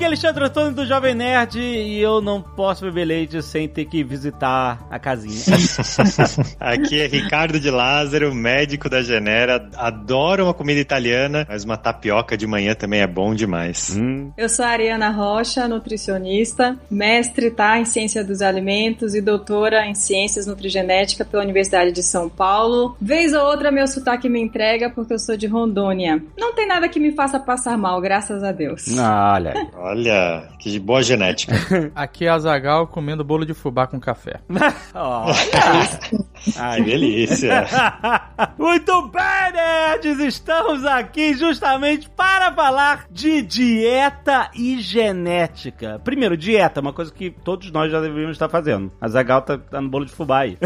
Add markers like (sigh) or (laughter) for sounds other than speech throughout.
Aqui é Alexandre Antônio do Jovem Nerd e eu não posso beber leite sem ter que visitar a casinha. (laughs) Aqui é Ricardo de Lázaro, médico da Genera. Adoro uma comida italiana, mas uma tapioca de manhã também é bom demais. Hum, Eu sou a Ariana Rocha, nutricionista, mestre tá, em Ciência dos Alimentos e doutora em Ciências Nutrigenética pela Universidade de São Paulo. Vez ou outra meu sotaque me entrega porque eu sou de Rondônia. Não tem nada que me faça passar mal, graças a Deus. olha aí. (laughs) Olha, que boa genética. (laughs) Aqui é a Zagal comendo bolo de fubá com café. (laughs) Olha. Ai, delícia. (laughs) Muito bem, nerds! Estamos aqui justamente para falar de dieta e genética. Primeiro, dieta, uma coisa que todos nós já deveríamos estar fazendo. A Zagal tá, tá no bolo de fubá aí.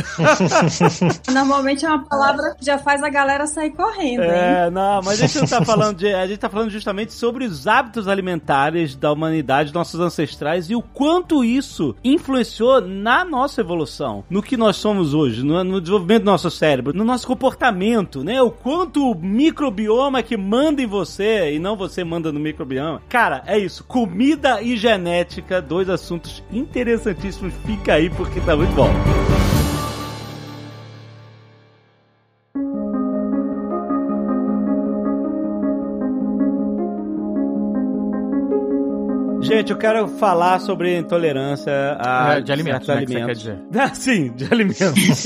Normalmente é uma palavra que já faz a galera sair correndo, hein? É, não, mas a gente não tá falando de. A gente tá falando justamente sobre os hábitos alimentares da humanidade, nossos ancestrais, e o quanto isso influenciou na nossa evolução, no que nós somos hoje, no, no desenvolvimento do nosso cérebro, no nosso comportamento, né? O quanto o microbioma que manda em você e não você manda no microbioma. Cara, é isso. Comida e genética, dois assuntos interessantíssimos. Fica aí porque tá muito bom. Gente, eu quero falar sobre intolerância a É, de alimentos, certos né, que você alimentos. quer (laughs) Ah, sim, de alimentos.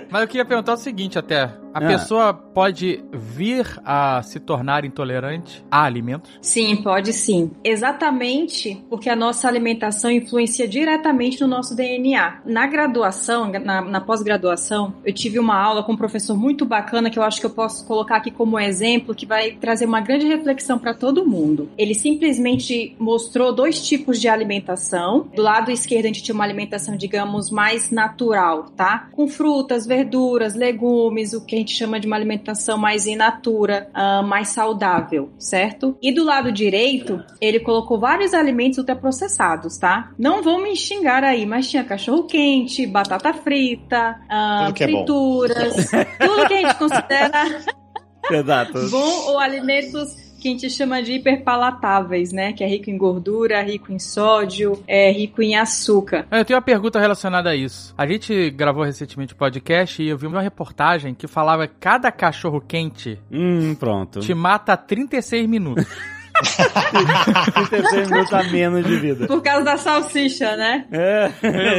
(laughs) Mas eu queria perguntar o seguinte até. A Ah. pessoa pode vir a se tornar intolerante a alimentos? Sim, pode sim. Exatamente porque a nossa alimentação influencia diretamente no nosso DNA. Na graduação, na, na pós-graduação, eu tive uma aula com um professor muito bacana que eu acho que eu posso colocar aqui como exemplo que vai trazer uma grande reflexão para todo mundo. Ele simplesmente mostrou dois tipos de alimentação. Do lado esquerdo a gente tinha uma alimentação, digamos, mais natural, tá? Com frutas, verduras, legumes, o que gente chama de uma alimentação mais in natura, ah, mais saudável, certo? E do lado direito, ele colocou vários alimentos ultraprocessados, tá? Não vão me xingar aí, mas tinha cachorro quente, batata frita, Tudo que é frituras, (laughs) tudo que a gente considera Exato. (laughs) bom ou alimentos que a gente chama de hiperpalatáveis, né? Que é rico em gordura, rico em sódio, é rico em açúcar. Eu tenho uma pergunta relacionada a isso. A gente gravou recentemente um podcast e eu vi uma reportagem que falava que cada cachorro quente Hum, pronto. te mata a 36 minutos. (laughs) 36 minutos a menos de vida. Por causa da salsicha, né? É,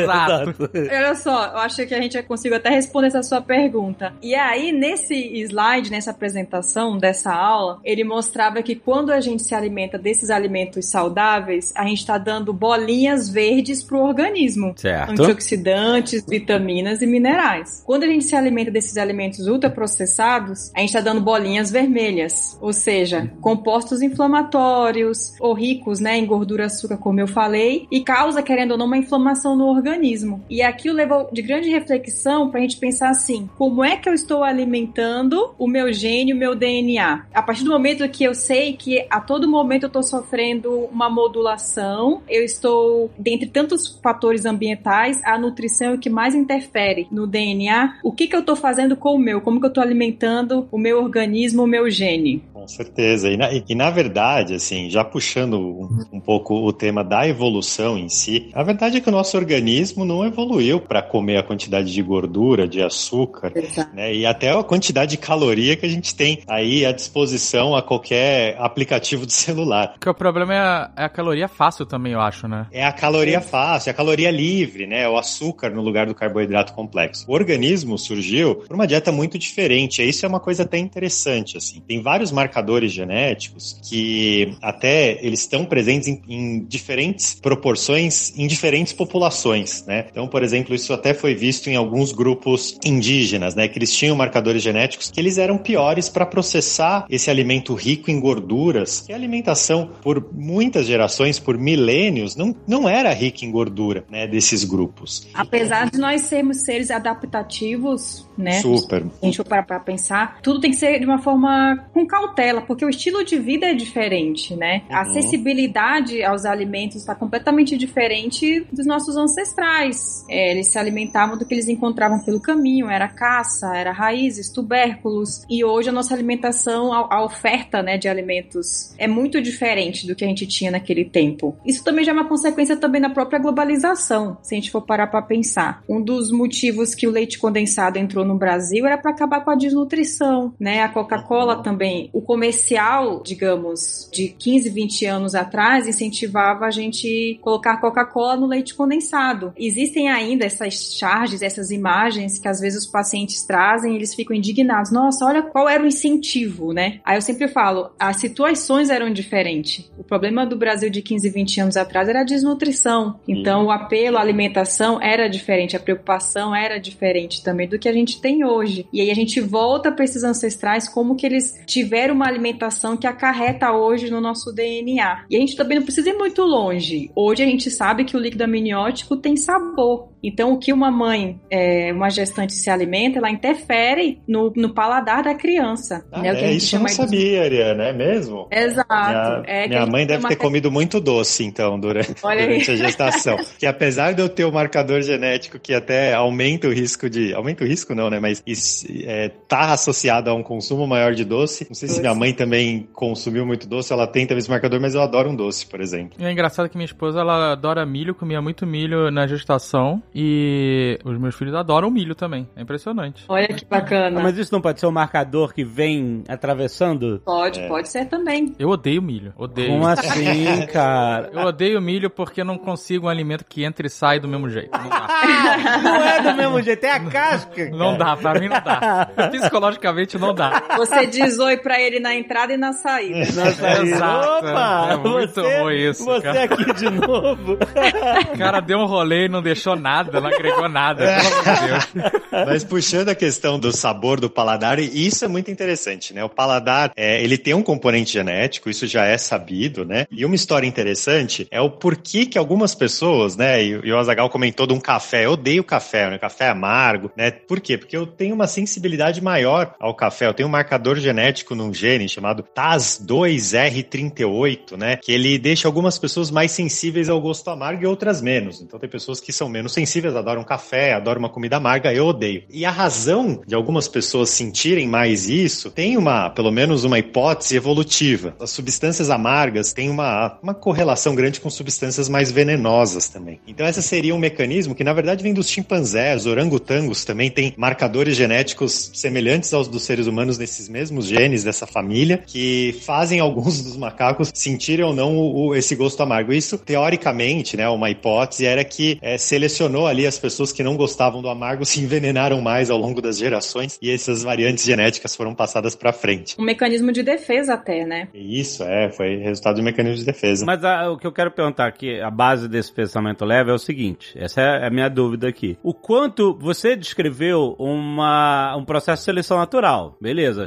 Exato. Olha só, eu acho que a gente consigo até responder essa sua pergunta. E aí, nesse slide, nessa apresentação dessa aula, ele mostrava que quando a gente se alimenta desses alimentos saudáveis, a gente está dando bolinhas verdes pro organismo. Certo. Antioxidantes, vitaminas e minerais. Quando a gente se alimenta desses alimentos ultraprocessados, a gente está dando bolinhas vermelhas, ou seja, compostos inflamatórios ou ricos né, em gordura açúcar, como eu falei, e causa, querendo ou não, uma inflamação no organismo. E aquilo levou de grande reflexão para a gente pensar assim: como é que eu estou alimentando o meu gene, o meu DNA? A partir do momento que eu sei que a todo momento eu estou sofrendo uma modulação, eu estou, dentre tantos fatores ambientais, a nutrição é o que mais interfere no DNA. O que, que eu estou fazendo com o meu? Como que eu estou alimentando o meu organismo, o meu gene? Com certeza. E na, e na verdade, assim, já puxando um, um pouco o tema da evolução em si, a verdade é que o nosso organismo não evoluiu para comer a quantidade de gordura, de açúcar, né? E até a quantidade de caloria que a gente tem aí à disposição a qualquer aplicativo de celular. Porque o problema é a, é a caloria fácil também, eu acho, né? É a caloria fácil, é a caloria livre, né? O açúcar no lugar do carboidrato complexo. O organismo surgiu por uma dieta muito diferente. E Isso é uma coisa até interessante, assim. Tem vários marcadores genéticos que até eles estão presentes em, em diferentes proporções em diferentes populações, né? Então, por exemplo, isso até foi visto em alguns grupos indígenas, né? Que eles tinham marcadores genéticos que eles eram piores para processar esse alimento rico em gorduras, que a alimentação por muitas gerações, por milênios, não, não era rica em gordura, né? Desses grupos. Apesar de nós sermos seres adaptativos, né? Super. Se a gente for parar pra pensar, tudo tem que ser de uma forma com cautela, porque o estilo de vida é diferente. né? A acessibilidade aos alimentos está completamente diferente dos nossos ancestrais. É, eles se alimentavam do que eles encontravam pelo caminho, era caça, era raízes, tubérculos. E hoje a nossa alimentação, a, a oferta né, de alimentos é muito diferente do que a gente tinha naquele tempo. Isso também já é uma consequência também da própria globalização, se a gente for parar para pensar. Um dos motivos que o leite condensado entrou no Brasil era para acabar com a desnutrição, né? A Coca-Cola também, o comercial, digamos, de 15, 20 anos atrás incentivava a gente colocar Coca-Cola no leite condensado. Existem ainda essas charges, essas imagens que às vezes os pacientes trazem, e eles ficam indignados. Nossa, olha qual era o incentivo, né? Aí eu sempre falo, as situações eram diferentes. O problema do Brasil de 15, 20 anos atrás era a desnutrição. Então, o apelo à alimentação era diferente, a preocupação era diferente também do que a gente tem hoje. E aí a gente volta para esses ancestrais como que eles tiveram uma alimentação que acarreta hoje no nosso DNA. E a gente também não precisa ir muito longe. Hoje a gente sabe que o líquido amniótico tem sabor. Então, o que uma mãe, é, uma gestante se alimenta, ela interfere no, no paladar da criança. Ah, né? é, isso eu não sabia, Ariana, é mesmo? Exato. Minha, É minha gente mãe deve ter te- comido muito doce, então, durante, durante a gestação. (laughs) que apesar de eu ter o marcador genético que até aumenta o risco de. Aumenta o risco, não, né? Mas is- é, tá associado a um consumo maior de doce. Não sei se Doce. minha mãe também consumiu muito doce, ela tem também esse marcador, mas eu adoro um doce, por exemplo. E é engraçado que minha esposa, ela adora milho, comia muito milho na gestação. E os meus filhos adoram milho também. É impressionante. Olha que bacana. Ah, mas isso não pode ser um marcador que vem atravessando? Pode, pode ser também. Eu odeio milho. Odeio. Como assim, (laughs) cara? Eu odeio milho porque eu não consigo um alimento que entra e sai do mesmo jeito. Não. (laughs) Não é do mesmo jeito, é a casca. Não dá, pra mim não dá. (laughs) Psicologicamente não dá. Você diz oi pra ele na entrada e na saída. Nossa, (laughs) aí, Exato. Opa! É muito você, ruim isso, Você cara. aqui de novo. O (laughs) cara deu um rolê e não deixou nada, não agregou nada. Pelo amor de Deus. Mas puxando a questão do sabor do paladar, e isso é muito interessante, né? O paladar, é, ele tem um componente genético, isso já é sabido, né? E uma história interessante é o porquê que algumas pessoas, né? E, e o Azagal comentou de um café. Eu odeio café, né? Café amargo, né? Por quê? Porque eu tenho uma sensibilidade maior ao café. Eu tenho um marcador genético num gene chamado TAS2R38, né? Que ele deixa algumas pessoas mais sensíveis ao gosto amargo e outras menos. Então tem pessoas que são menos sensíveis, adoram café, adoram uma comida amarga, eu odeio. E a razão de algumas pessoas sentirem mais isso tem uma, pelo menos uma hipótese evolutiva. As substâncias amargas têm uma, uma correlação grande com substâncias mais venenosas também. Então esse seria um mecanismo que na verdade vem dos chimpanzés, orangotangos também têm marcadores genéticos semelhantes aos dos seres humanos nesses mesmos genes dessa família que fazem alguns dos macacos sentirem ou não o, o- esse gosto amargo. Isso, teoricamente, né, uma hipótese era que eh, selecionou ali as pessoas que não gostavam do amargo (laughs) se envenenaram mais ao longo das gerações e essas variantes genéticas foram passadas para frente. Um mecanismo de defesa até, né? Isso é, foi resultado de um mecanismo de defesa. Mas ah, o que eu quero perguntar aqui, a base desse pensamento leve é o seguinte: essa é a minha dúvida aqui. O quanto você descreveu uma, um processo de seleção natural, beleza?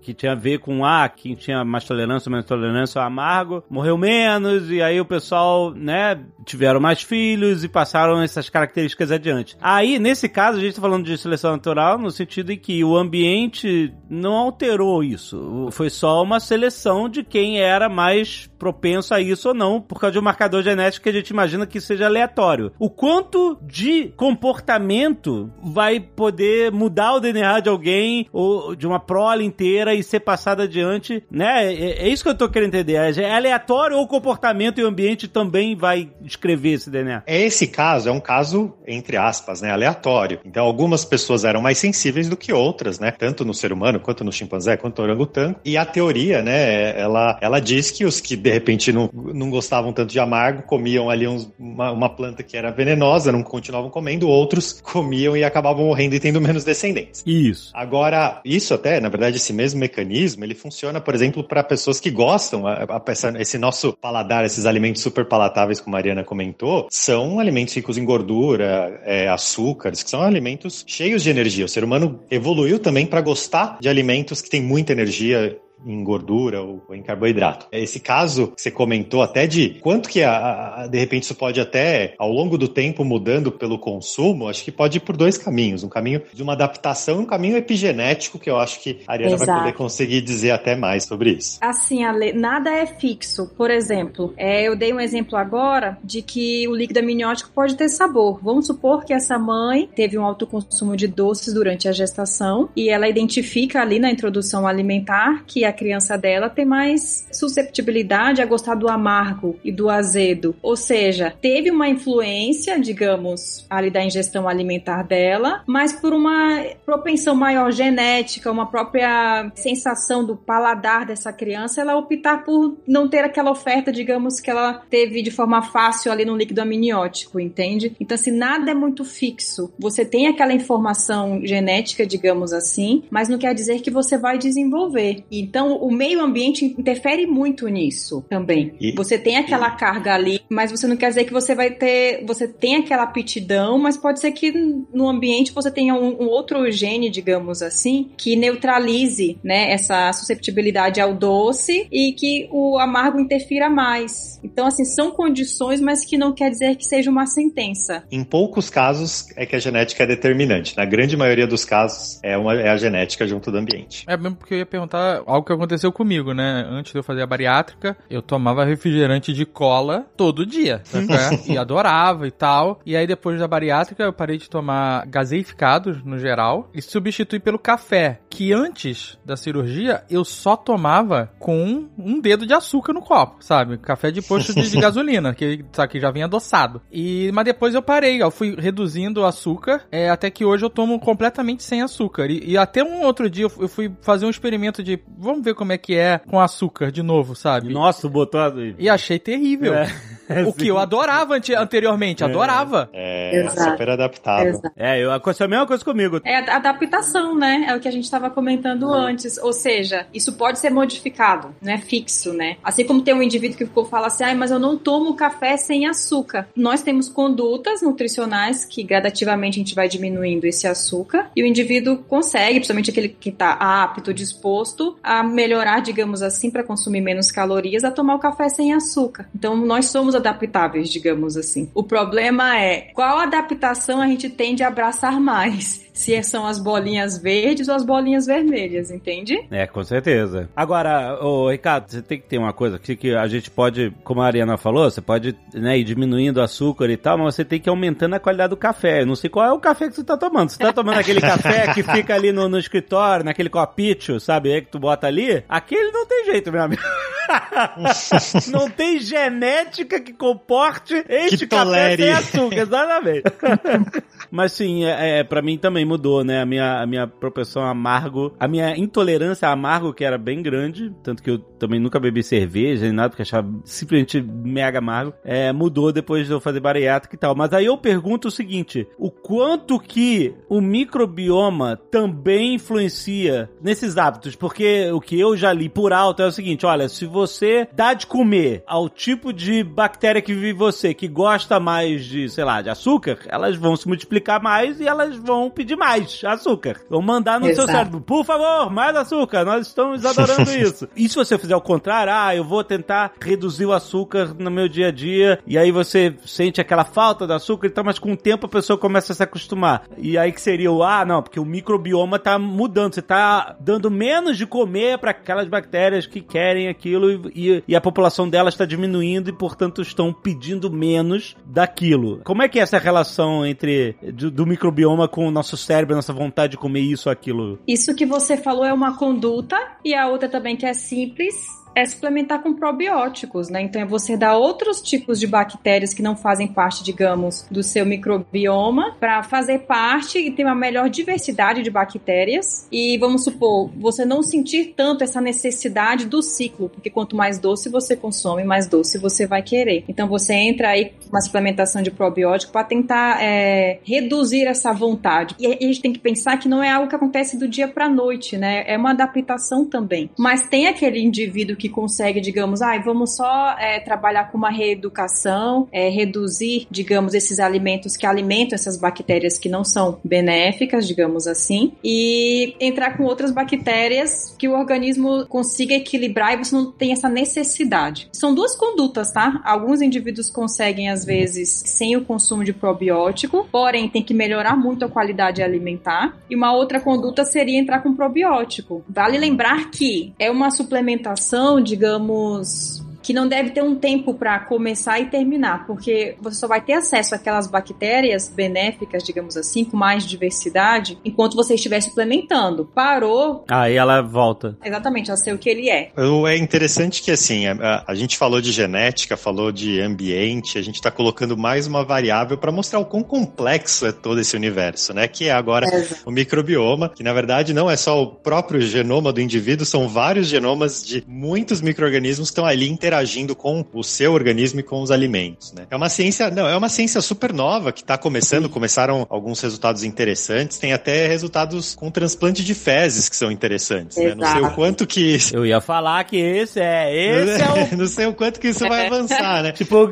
Que tinha a ver com ah, quem tinha mais tolerância, menos tolerância ao amargo, morreu menos, e aí o pessoal, né, tiveram mais filhos e passaram essas características adiante. Aí, nesse caso, a gente tá falando de seleção natural no sentido em que o ambiente não alterou isso. Foi só uma seleção de quem era mais propenso a isso ou não, por causa de um marcador genético que a gente imagina que seja aleatório. O quanto de comportamento vai poder mudar o DNA de alguém ou de uma prole inteira e ser passado adiante, né? É, é isso que eu tô querendo entender. É aleatório ou o comportamento e o ambiente também vai descrever esse DNA? Esse caso é um caso, entre aspas, né, aleatório. Então, algumas pessoas eram mais sensíveis do que outras, né? Tanto no ser humano, quanto no chimpanzé, quanto no orangotango. E a teoria, né, ela, ela diz que os que, de repente, não, não gostavam tanto de amargo, comiam ali uns- uma, uma planta que era venenosa, não continuavam comendo, outros comiam e acabavam morrendo e tendo menos descendentes. Isso. Agora, isso até, na verdade, esse mesmo mecanismo, ele funciona, por exemplo, para pessoas que gostam, a- a- essa- esse nosso paladar, esses alimentos super palatáveis, como a Mariana comentou, são alimentos ricos em gordura, é, açúcares, que são alimentos cheios de energia. O ser humano evoluiu também para gostar de alimentos que têm muita energia em gordura ou, em carboidrato. Esse caso que você comentou até de quanto que a, a, de repente isso pode até ao longo do tempo mudando pelo consumo, acho que pode ir por dois caminhos, um caminho de uma adaptação e um caminho epigenético que eu acho que a Ariana Exato. vai poder conseguir dizer até mais sobre isso. Assim, Ale, nada é fixo. Por exemplo, é, eu dei um exemplo agora de que o líquido amniótico pode ter sabor. Vamos supor que essa mãe teve um alto consumo de doces durante a gestação e ela identifica ali na introdução alimentar que a criança dela tem mais susceptibilidade a gostar do amargo e do azedo. Ou seja, teve uma influência, digamos, ali da ingestão alimentar dela, mas por uma propensão maior genética, uma própria sensação do paladar dessa criança, ela optar por não ter aquela oferta, digamos, que ela teve de forma fácil ali no líquido amniótico, entende? Então, assim, nada é muito fixo. Você tem aquela informação genética, digamos assim, mas não quer dizer que você vai desenvolver. Então, o meio ambiente interfere muito nisso também. E, você tem aquela e... carga ali, mas você não quer dizer que você vai ter. Você tem aquela aptidão, mas pode ser que no ambiente você tenha um, um outro gene, digamos assim, que neutralize né, essa susceptibilidade ao doce e que o amargo interfira mais. Então, assim, são condições, mas que não quer dizer que seja uma sentença. Em poucos casos é que a genética é determinante. Na grande maioria dos casos é, uma, é a genética junto do ambiente. É mesmo porque eu ia perguntar algo que aconteceu comigo, né? Antes de eu fazer a bariátrica, eu tomava refrigerante de cola todo dia. (laughs) e adorava e tal. E aí depois da bariátrica eu parei de tomar gaseificados no geral e substituí pelo café, que antes da cirurgia eu só tomava com um dedo de açúcar no copo, sabe? Café de posto de, de (laughs) gasolina, que, sabe, que já vinha adoçado. E, mas depois eu parei, eu fui reduzindo o açúcar, é, até que hoje eu tomo completamente sem açúcar. E, e até um outro dia eu fui fazer um experimento de, vamos ver como é que é com açúcar de novo, sabe? Nossa, botou... E achei terrível. É. (laughs) o que eu adorava anteriormente, adorava. É, é super adaptável. Exato. É, eu, aconteceu a mesma coisa comigo. É a adaptação, né? É o que a gente estava comentando uhum. antes. Ou seja, isso pode ser modificado, não é fixo, né? Assim como tem um indivíduo que ficou fala assim, ah, mas eu não tomo café sem açúcar. Nós temos condutas nutricionais que gradativamente a gente vai diminuindo esse açúcar e o indivíduo consegue, principalmente aquele que está apto, disposto a melhorar, digamos assim, para consumir menos calorias, a tomar o café sem açúcar. Então nós somos adaptáveis, digamos assim. O problema é qual adaptação a gente tende a abraçar mais se são as bolinhas verdes ou as bolinhas vermelhas, entende? É, com certeza. Agora, ô, Ricardo, você tem que ter uma coisa que, que a gente pode, como a Ariana falou, você pode né, ir diminuindo o açúcar e tal, mas você tem que ir aumentando a qualidade do café. Eu não sei qual é o café que você tá tomando. Você tá tomando aquele (laughs) café que fica ali no, no escritório, naquele copinho, sabe? Aí que tu bota ali, aquele não tem jeito, meu amigo. (laughs) não tem genética que comporte este que café sem açúcar, exatamente. (laughs) mas sim, é, é, pra mim também mudou, né? A minha, a minha propensão amargo, a minha intolerância a amargo, que era bem grande, tanto que eu também nunca bebi cerveja nem nada, porque achava simplesmente mega amargo, é, mudou depois de eu fazer bariátrica e tal. Mas aí eu pergunto o seguinte: o quanto que o microbioma também influencia nesses hábitos? Porque o que eu já li por alto é o seguinte: olha, se você dá de comer ao tipo de bactéria que vive você, que gosta mais de, sei lá, de açúcar, elas vão se multiplicar mais e elas vão pedir mais açúcar. Vão mandar no Exato. seu cérebro, por favor, mais açúcar, nós estamos adorando (laughs) isso. E se você fizer o contrário, ah, eu vou tentar reduzir o açúcar no meu dia a dia, e aí você sente aquela falta de açúcar, então, mas com o tempo a pessoa começa a se acostumar. E aí que seria o, ah, não, porque o microbioma tá mudando, você tá dando menos de comer para aquelas bactérias que querem aquilo e, e a população delas está diminuindo e, portanto, estão pedindo menos daquilo. Como é que é essa relação entre do, do microbioma com o nosso cérebro, nossa vontade de comer isso aquilo. Isso que você falou é uma conduta e a outra também que é simples é suplementar com probióticos, né? Então é você dar outros tipos de bactérias que não fazem parte, digamos, do seu microbioma para fazer parte e ter uma melhor diversidade de bactérias. E vamos supor, você não sentir tanto essa necessidade do ciclo, porque quanto mais doce você consome, mais doce você vai querer. Então você entra aí com uma suplementação de probiótico para tentar é, reduzir essa vontade. E a gente tem que pensar que não é algo que acontece do dia para noite, né? É uma adaptação também. Mas tem aquele indivíduo que consegue, digamos, ah, vamos só é, trabalhar com uma reeducação, é, reduzir, digamos, esses alimentos que alimentam essas bactérias que não são benéficas, digamos assim, e entrar com outras bactérias que o organismo consiga equilibrar e você não tem essa necessidade. São duas condutas, tá? Alguns indivíduos conseguem, às vezes, sem o consumo de probiótico, porém tem que melhorar muito a qualidade alimentar. E uma outra conduta seria entrar com probiótico. Vale lembrar que é uma suplementação, digamos, que não deve ter um tempo para começar e terminar, porque você só vai ter acesso àquelas bactérias benéficas, digamos assim, com mais diversidade, enquanto você estiver suplementando. Parou. Aí ela volta. Exatamente, ela sei o que ele é. É interessante que, assim, a, a gente falou de genética, falou de ambiente, a gente está colocando mais uma variável para mostrar o quão complexo é todo esse universo, né? Que é agora é. o microbioma, que na verdade não é só o próprio genoma do indivíduo, são vários genomas de muitos micro-organismos que estão ali interagindo interagindo com o seu organismo e com os alimentos, né? É uma ciência, não, é uma ciência super nova que está começando, começaram alguns resultados interessantes, tem até resultados com transplante de fezes que são interessantes, né? Não sei o quanto que Eu ia falar que esse é, esse é o (laughs) Não sei o quanto que isso vai avançar, né? (laughs) Tipo,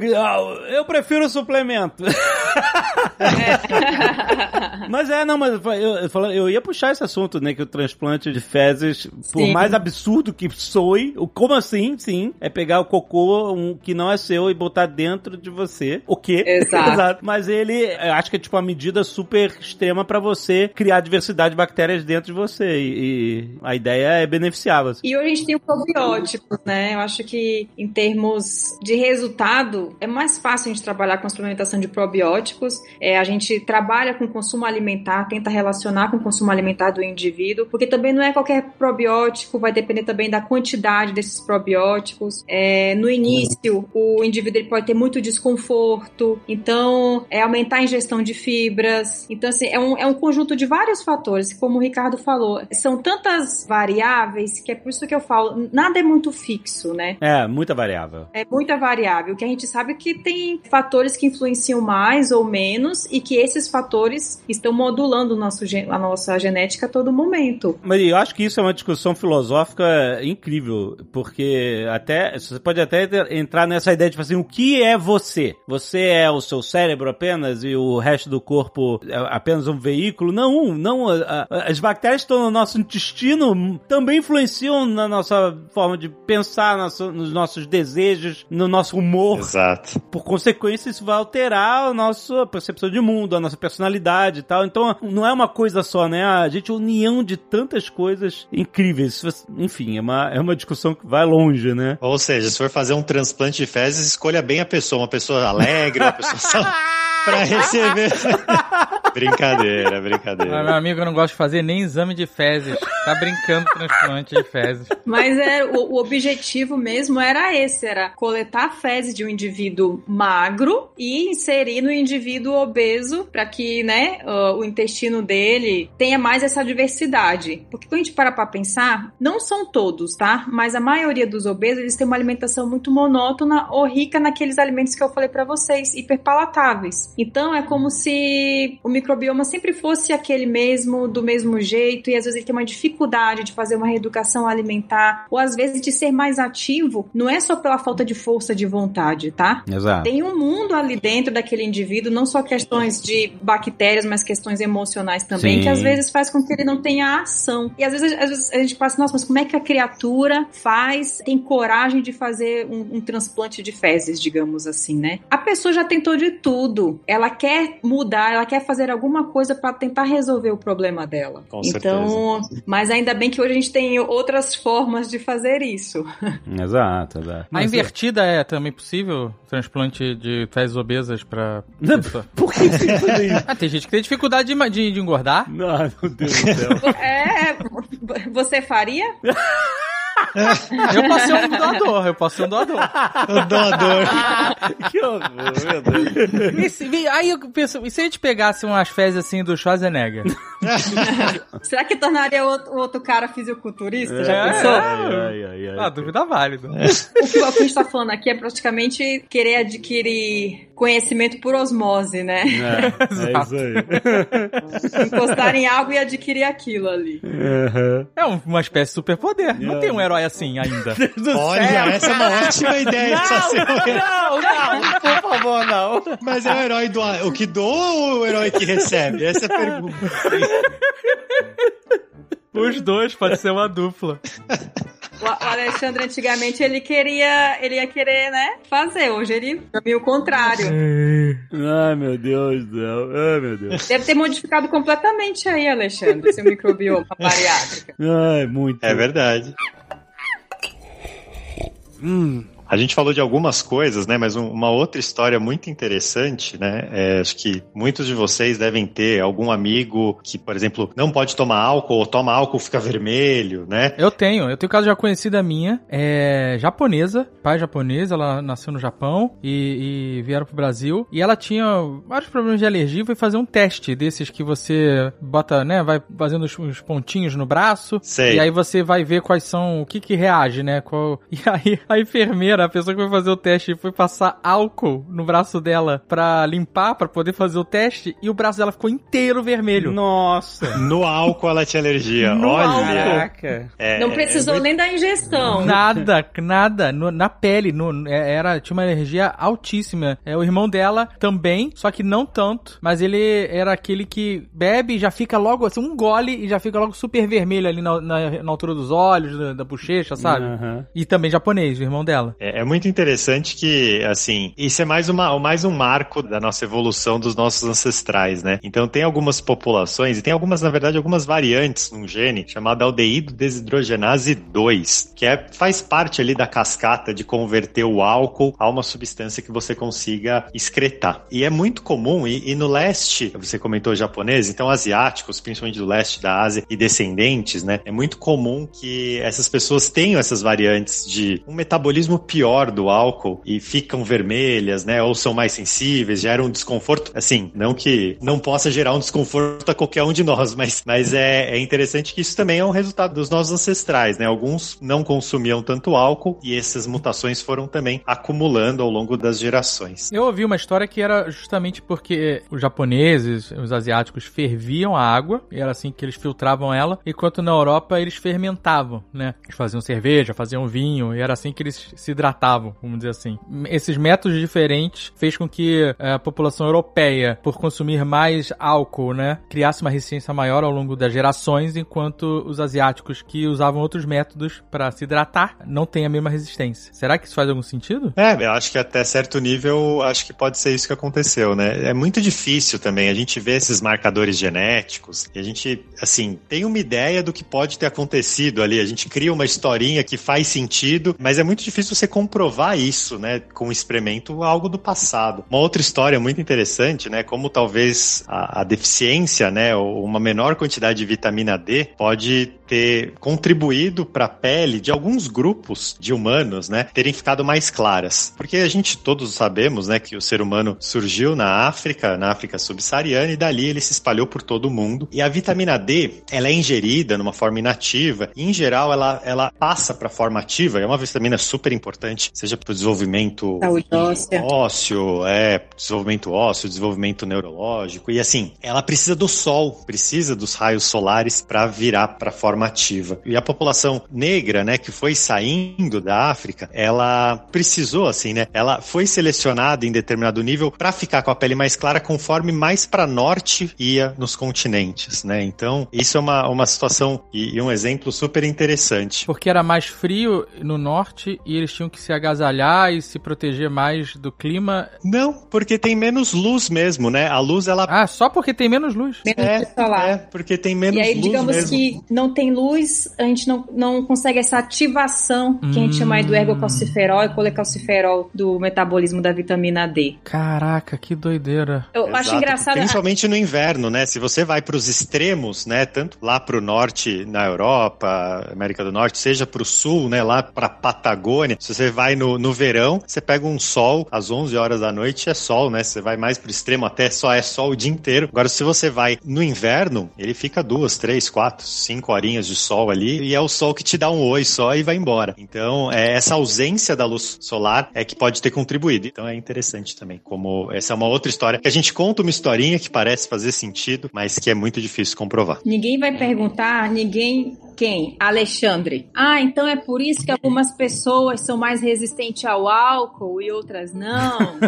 eu prefiro o suplemento. (laughs) mas é, não, mas eu, eu, eu ia puxar esse assunto, né, que o transplante de fezes, por Sim. mais absurdo que soe, como assim, sim, é pegar o cocô um, que não é seu e botar dentro de você. O quê? Exato. (laughs) Exato. Mas ele, acho que é tipo uma medida super extrema para você criar diversidade de bactérias dentro de você. E, e a ideia é beneficiá-las. E hoje a gente tem o probiótico, né? Eu acho que em termos de resultado, é mais fácil a gente trabalhar com a suplementação de probióticos. É, a gente trabalha com consumo alimentar, tenta relacionar com o consumo alimentar do indivíduo, porque também não é qualquer probiótico, vai depender também da quantidade desses probióticos. É, é, no início, o indivíduo ele pode ter muito desconforto, então é aumentar a ingestão de fibras. Então, assim, é um, é um conjunto de vários fatores, como o Ricardo falou. São tantas variáveis que é por isso que eu falo, nada é muito fixo, né? É, muita variável. É muita variável. O que a gente sabe é que tem fatores que influenciam mais ou menos e que esses fatores estão modulando nosso, a nossa genética a todo momento. Mas eu acho que isso é uma discussão filosófica incrível, porque até você pode até entrar nessa ideia de tipo assim, o que é você? Você é o seu cérebro apenas e o resto do corpo é apenas um veículo? Não, não. As bactérias que estão no nosso intestino também influenciam na nossa forma de pensar, nos nossos desejos, no nosso humor. Exato. Por consequência, isso vai alterar a nossa percepção de mundo, a nossa personalidade e tal. Então, não é uma coisa só, né? A gente é união de tantas coisas incríveis. Enfim, é uma, é uma discussão que vai longe, né? Ou seja, se for fazer um transplante de fezes, escolha bem a pessoa. Uma pessoa alegre, uma pessoa (laughs) para receber. (laughs) brincadeira, brincadeira. meu amigo não gosta de fazer nem exame de fezes. Tá brincando com transplante de fezes. Mas é, o, o, objetivo mesmo era esse, era coletar fezes de um indivíduo magro e inserir no indivíduo obeso para que, né, o, o, intestino dele tenha mais essa diversidade. Porque quando a gente para pra pensar, não são todos, tá? Mas a maioria dos obesos, eles têm uma alimentação muito monótona ou rica naqueles alimentos que eu falei para vocês, hiperpalatáveis. Então é como se o microbioma sempre fosse aquele mesmo, do mesmo jeito, e às vezes ele tem uma dificuldade de fazer uma reeducação alimentar, ou às vezes de ser mais ativo, não é só pela falta de força de vontade, tá? Exato. Tem um mundo ali dentro daquele indivíduo, não só questões de bactérias, mas questões emocionais também, Sim. que às vezes faz com que ele não tenha ação. E às vezes, às vezes a gente passa, nossa, mas como é que a criatura faz, tem coragem de fazer um, um transplante de fezes, digamos assim, né? A pessoa já tentou de tudo. Ela quer mudar, ela quer fazer alguma coisa para tentar resolver o problema dela. Com então, certeza. mas ainda bem que hoje a gente tem outras formas de fazer isso. (laughs) Exato, exato. A invertida é também possível? Transplante de fezes obesas pra. (laughs) Por que você isso? (laughs) Ah, tem gente que tem dificuldade de, de, de engordar. Não, meu Deus do céu. É, você faria? (laughs) eu posso ser um doador, eu posso ser um doador. (laughs) um doador. (laughs) que horror, meu Deus. E, aí eu penso, e se a gente pegasse umas fezes assim do Schwarzenegger? Será que tornaria o outro, outro cara fisiculturista? É, Já pensou? É, é, é, ah, dúvida válida. O que a gente tá falando aqui é praticamente querer adquirir conhecimento por osmose, né? É, (laughs) é isso aí. Encostar em algo e adquirir aquilo ali. Uhum. É um- uma espécie de superpoder. Não É. tem um herói assim ainda. (laughs) Olha, essa é uma ótima ideia. um herói. Não, não, por favor, não. Mas é o herói do o que doa ou o herói que recebe? Essa é a pergunta. Os dois, pode ser uma dupla. (laughs) O Alexandre, antigamente, ele queria, ele ia querer, né, fazer. Hoje ele caminha o contrário. Ai, meu Deus do céu. Ai, meu Deus. Deve ter modificado completamente aí, Alexandre, seu microbioma bariátrica. Ai, muito. É verdade. A gente falou de algumas coisas, né? Mas um- uma outra história muito interessante, né? é, acho que muitos de vocês devem ter algum amigo que, por exemplo, não pode tomar álcool ou toma álcool fica vermelho, né? Eu tenho, eu tenho caso já conhecida minha, é japonesa, pai japonês, ela nasceu no Japão e, e vieram pro Brasil. E ela tinha vários problemas de alergia foi fazer um teste desses que você bota, né, vai fazendo os pontinhos no braço. Sei. E aí você vai ver quais são, o que que reage, né? Qual... (laughs) E aí a enfermeira, a pessoa que foi fazer o teste, foi passar álcool no braço dela pra limpar, pra poder fazer o teste, e o braço dela ficou inteiro vermelho. Nossa. No álcool ela tinha alergia. No Olha. Caraca. É, Não precisou é muito- nem da ingestão. Nada, nada. No- na pele, no, é- era, tinha uma energia altíssima. É, o irmão dela também, só que não tanto. Mas ele era aquele que bebe e já fica logo, assim, um gole e já fica logo super vermelho ali na, na- na altura dos olhos, da, da bochecha, sabe? Aham. E também japonês, o irmão dela. É, é muito interessante que, assim, isso é mais, uma, mais um marco da nossa evolução dos nossos ancestrais, né? Então tem algumas populações, e tem algumas, na verdade, algumas variantes num gene chamado aldeído desidrogenase 2, que é, faz parte ali da cascata de converter o álcool a uma substância que você consiga excretar. E é muito comum, e, e no leste, você comentou japonês, então asiáticos, principalmente do leste da Ásia e descendentes, né? É muito comum que essas pessoas tenham essas variantes de um metabolismo pior do álcool e ficam vermelhas, né? Ou são mais sensíveis, geram um desconforto. Assim, não que não possa gerar um desconforto a qualquer um de nós, (laughs) mas, mas é, é interessante que isso também é um resultado dos nossos ancestrais, né? Alguns não consumiam tanto álcool e essas mutações foram também acumulando ao longo das gerações. Eu ouvi uma história que era justamente porque os japoneses, os asiáticos ferviam a água, e era assim que eles filtravam ela, enquanto na Europa eles fermentavam, né? Eles faziam cerveja, faziam vinho, e era assim que eles se hidratavam, vamos dizer assim. Esses métodos diferentes fez com que eh, a população europeia, por consumir mais álcool, né, criasse uma resistência maior ao longo das gerações, enquanto os asiáticos que usavam outros métodos para se hidratar não têm a mesma resistência. Será que isso faz algum sentido? É, eu acho que até certo nível, acho que pode ser isso que aconteceu, né? É muito difícil também, a gente vê esses marcadores genéticos e a gente, assim, tem uma ideia do que pode ter acontecido ali, a gente cria uma historinha que faz sentido, mas é muito difícil você comprovar isso, né, com um experimento, algo do passado. Uma outra história muito interessante, né, como talvez a, a deficiência, né, ou uma menor quantidade de vitamina D pode ter contribuído para a pele de alguns grupos de humanos, né, terem ficado mais claras. Porque a gente todos sabemos, né, que o ser humano surgiu na África, na África subsaariana, e dali ele se espalhou por todo o mundo. E a vitamina D, ela é ingerida numa forma inativa, e em geral ela, ela passa para a forma ativa, é uma vitamina super importante, seja para o desenvolvimento Saúde óssea. ósseo, é, desenvolvimento ósseo, desenvolvimento neurológico, e assim, ela precisa do sol, precisa dos raios solares para virar para a forma ativa. E a população negra, né, que foi saindo da África, ela precisou, assim, né, ela foi selecionada em determinado nível para ficar com a pele mais clara conforme mais para norte ia nos continentes, né? Então, isso é uma, uma situação e, e um exemplo super interessante. Porque era mais frio no norte e eles tinham que se agasalhar e se proteger mais do clima. Não, porque tem menos luz mesmo, né? A luz, ela Ah, só porque tem menos luz. Menos É, luz solar. é, porque tem menos E aí, luz digamos mesmo. que não tem luz, a gente não, não consegue essa ativação que a gente chama aí do ergocalciferol e colecalciferol do metabolismo da vitamina D. Caraca, que doideira. Eu Exato, acho engraçado. Principalmente no inverno, né? Se você vai para os extremos, né? Tanto lá para o norte, na Europa, América do Norte, seja para o sul, né? Lá para Patagônia. Se você você vai no, no verão, você pega um sol às 11 horas da noite, é sol, né? Você vai mais pro extremo, até só é sol o dia inteiro. Agora, se você vai no inverno, ele fica duas, três, quatro, cinco horinhas de sol ali, e é o sol que te dá um oi só e vai embora. Então, é, essa ausência da luz solar é que pode ter contribuído. Então, é interessante também, como essa é uma outra história, que a gente conta uma historinha que parece fazer sentido, mas que é muito difícil comprovar. Ninguém vai perguntar, ninguém quem? Alexandre. Ah, então é por isso que algumas pessoas são mais resistentes ao álcool e outras não. (laughs)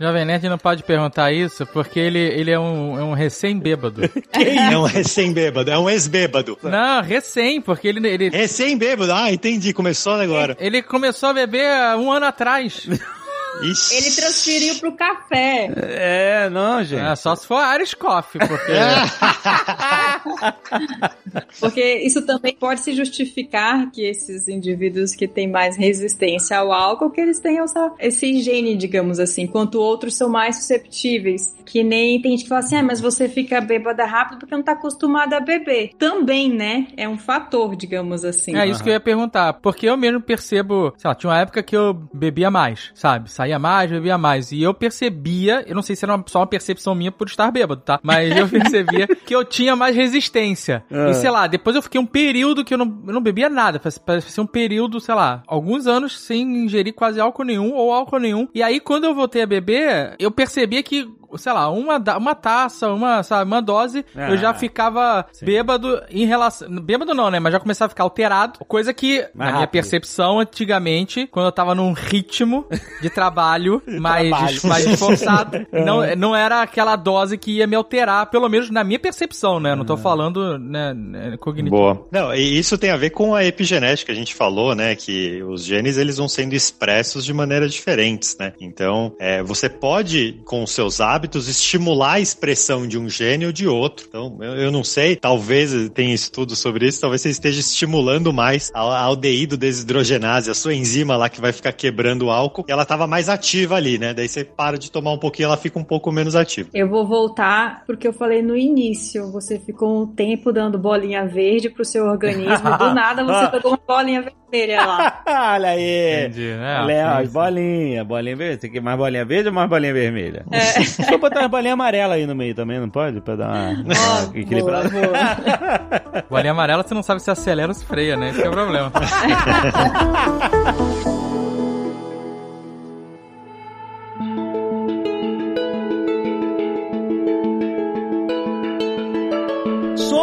Jovem Nerd não pode perguntar isso porque ele, ele é um, é um recém-bêbado. (laughs) é um recém-bêbado, é um ex-bêbado. Não, recém, porque ele. ele... Recém-bêbado, ah, entendi, começou agora. Ele, ele começou a beber um ano atrás. (laughs) Ixi. Ele transferiu pro café. É, não, gente. É, só se for Irish Coffee, porque... (laughs) porque isso também pode se justificar que esses indivíduos que têm mais resistência ao álcool, que eles tenham essa, esse higiene, digamos assim, enquanto outros são mais susceptíveis. Que nem tem gente que fala assim, ah, mas você fica bêbada rápido porque não tá acostumada a beber. Também, né? É um fator, digamos assim. É isso uhum. que eu ia perguntar. Porque eu mesmo percebo, sei lá, tinha uma época que eu bebia mais, sabe? Saía mais, bebia mais. E eu percebia, eu não sei se era só uma percepção minha por estar bêbado, tá? Mas eu (laughs) percebia que eu tinha mais resistência. E sei lá, depois eu fiquei um período que eu não, eu não bebia nada. Parece ser um período, sei lá, alguns anos sem ingerir quase álcool nenhum ou álcool nenhum. E aí quando eu voltei a beber, eu percebia que sei lá, uma, uma taça, uma, sabe, uma dose, ah, eu já ficava sim. bêbado em relação. Bêbado não, né? Mas já começava a ficar alterado. Coisa que, mais na rápido. minha percepção, antigamente, quando eu tava num ritmo de trabalho (laughs) mais, trabalho. mais esforçado, (laughs) não, não era aquela dose que ia me alterar, pelo menos na minha percepção, né? Não tô falando, né, né, cognitivo. Boa. Não, e isso tem a ver com a epigenética, a gente falou, né? Que os genes, eles vão sendo expressos de maneiras diferentes, né? Então, é, você pode, com os seus hábitos, hábitos estimular a expressão de um gene ou de outro. Então, eu, eu não sei, talvez tenha estudos sobre isso, talvez você esteja estimulando mais a, a aldeído desidrogenase, a sua enzima lá que vai ficar quebrando o álcool, e ela estava mais ativa ali, né? Daí você para de tomar um pouquinho, ela fica um pouco menos ativa. Eu vou voltar porque eu falei no início, você ficou um tempo dando bolinha verde pro seu organismo, do (laughs) nada você pegou uma bolinha vermelha lá. (laughs) Olha aí. Entendi, né? Olha, as bolinhas, bolinha verde. Você quer mais bolinha verde ou mais bolinha vermelha? É. (laughs) Só botar uma bolinha amarela aí no meio também, não pode? Pra dar uma, oh, (laughs) equilibrada. Boa, boa. bolinha amarela você não sabe se acelera ou se freia, né? Esse é o problema. (laughs)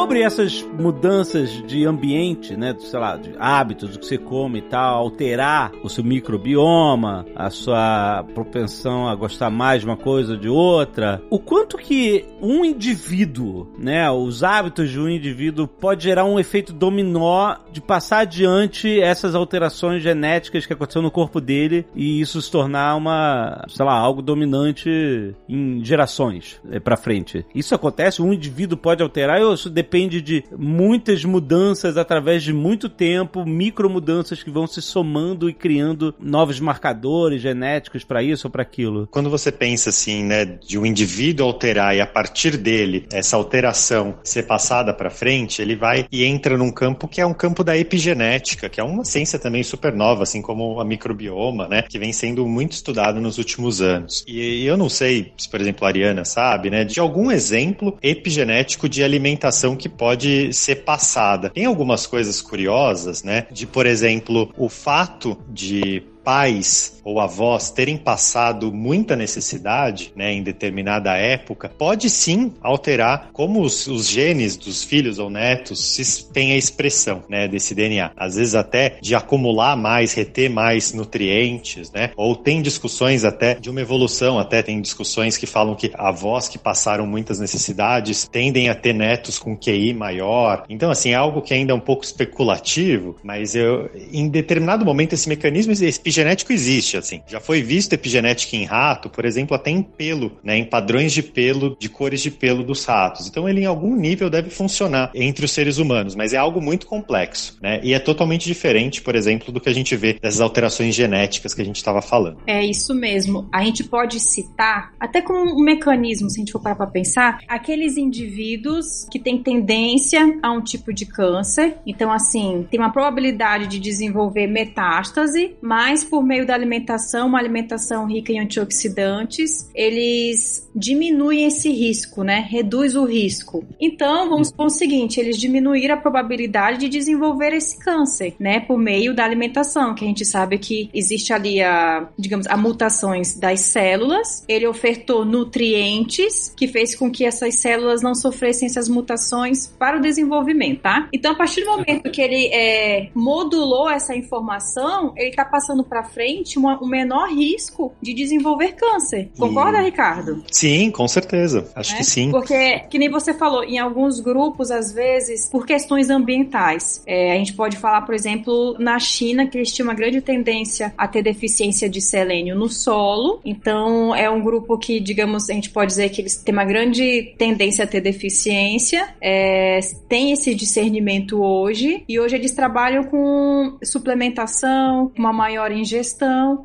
sobre essas mudanças de ambiente, né, sei lá, de hábitos, do que você come e tal, alterar o seu microbioma, a sua propensão a gostar mais de uma coisa ou de outra, o quanto que um indivíduo, né, os hábitos de um indivíduo pode gerar um efeito dominó de passar adiante essas alterações genéticas que aconteceram no corpo dele e isso se tornar uma, sei lá, algo dominante em gerações é, para frente. Isso acontece, um indivíduo pode alterar, isso depende depende de muitas mudanças através de muito tempo, micro mudanças que vão se somando e criando novos marcadores genéticos para isso ou para aquilo. Quando você pensa assim, né, de um indivíduo alterar e a partir dele essa alteração ser passada para frente, ele vai e entra num campo que é um campo da epigenética, que é uma ciência também super nova, assim como a microbioma, né, que vem sendo muito estudado nos últimos anos. E eu não sei se, por exemplo, a Ariana sabe, né, de algum exemplo epigenético de alimentação que que pode ser passada. Tem algumas coisas curiosas, né? De, por exemplo, o fato de pais ou avós terem passado muita necessidade, né, em determinada época, pode sim alterar como os, os genes dos filhos ou netos têm a expressão, né, desse DNA. Às vezes até de acumular mais, reter mais nutrientes, né, ou tem discussões até de uma evolução, até tem discussões que falam que avós que passaram muitas necessidades tendem a ter netos com QI maior. Então, assim, é algo que ainda é um pouco especulativo, mas eu, em determinado momento esse mecanismo epigenético existe, assim. Já foi visto epigenética em rato, por exemplo, até em pelo, né? Em padrões de pelo, de cores de pelo dos ratos. Então ele em algum nível deve funcionar entre os seres humanos, mas é algo muito complexo, né? E é totalmente diferente, por exemplo, do que a gente vê dessas alterações genéticas que a gente estava falando. É isso mesmo. A gente pode citar, até como um mecanismo, se a gente for parar para pensar, aqueles indivíduos que têm tendência a um tipo de câncer. Então, assim, tem uma probabilidade de desenvolver metástase, mas por meio da alimentação, uma alimentação rica em antioxidantes, eles diminuem esse risco, né? Reduz o risco. Então, vamos supor o seguinte, eles diminuíram a probabilidade de desenvolver esse câncer, né? Por meio da alimentação, que a gente sabe que existe ali a, digamos, a mutações das células. Ele ofertou nutrientes que fez com que essas células não sofressem essas mutações para o desenvolvimento, tá? Então, a partir do momento que ele é, modulou essa informação, ele está passando para frente uma, um menor risco de desenvolver câncer. Concorda, e... Ricardo? Sim, com certeza. Acho é? que sim. Porque, que nem você falou, em alguns grupos, às vezes, por questões ambientais. É, a gente pode falar, por exemplo, na China, que eles tinham uma grande tendência a ter deficiência de selênio no solo. Então, é um grupo que, digamos, a gente pode dizer que eles têm uma grande tendência a ter deficiência, é, tem esse discernimento hoje, e hoje eles trabalham com suplementação, uma maior ingestão,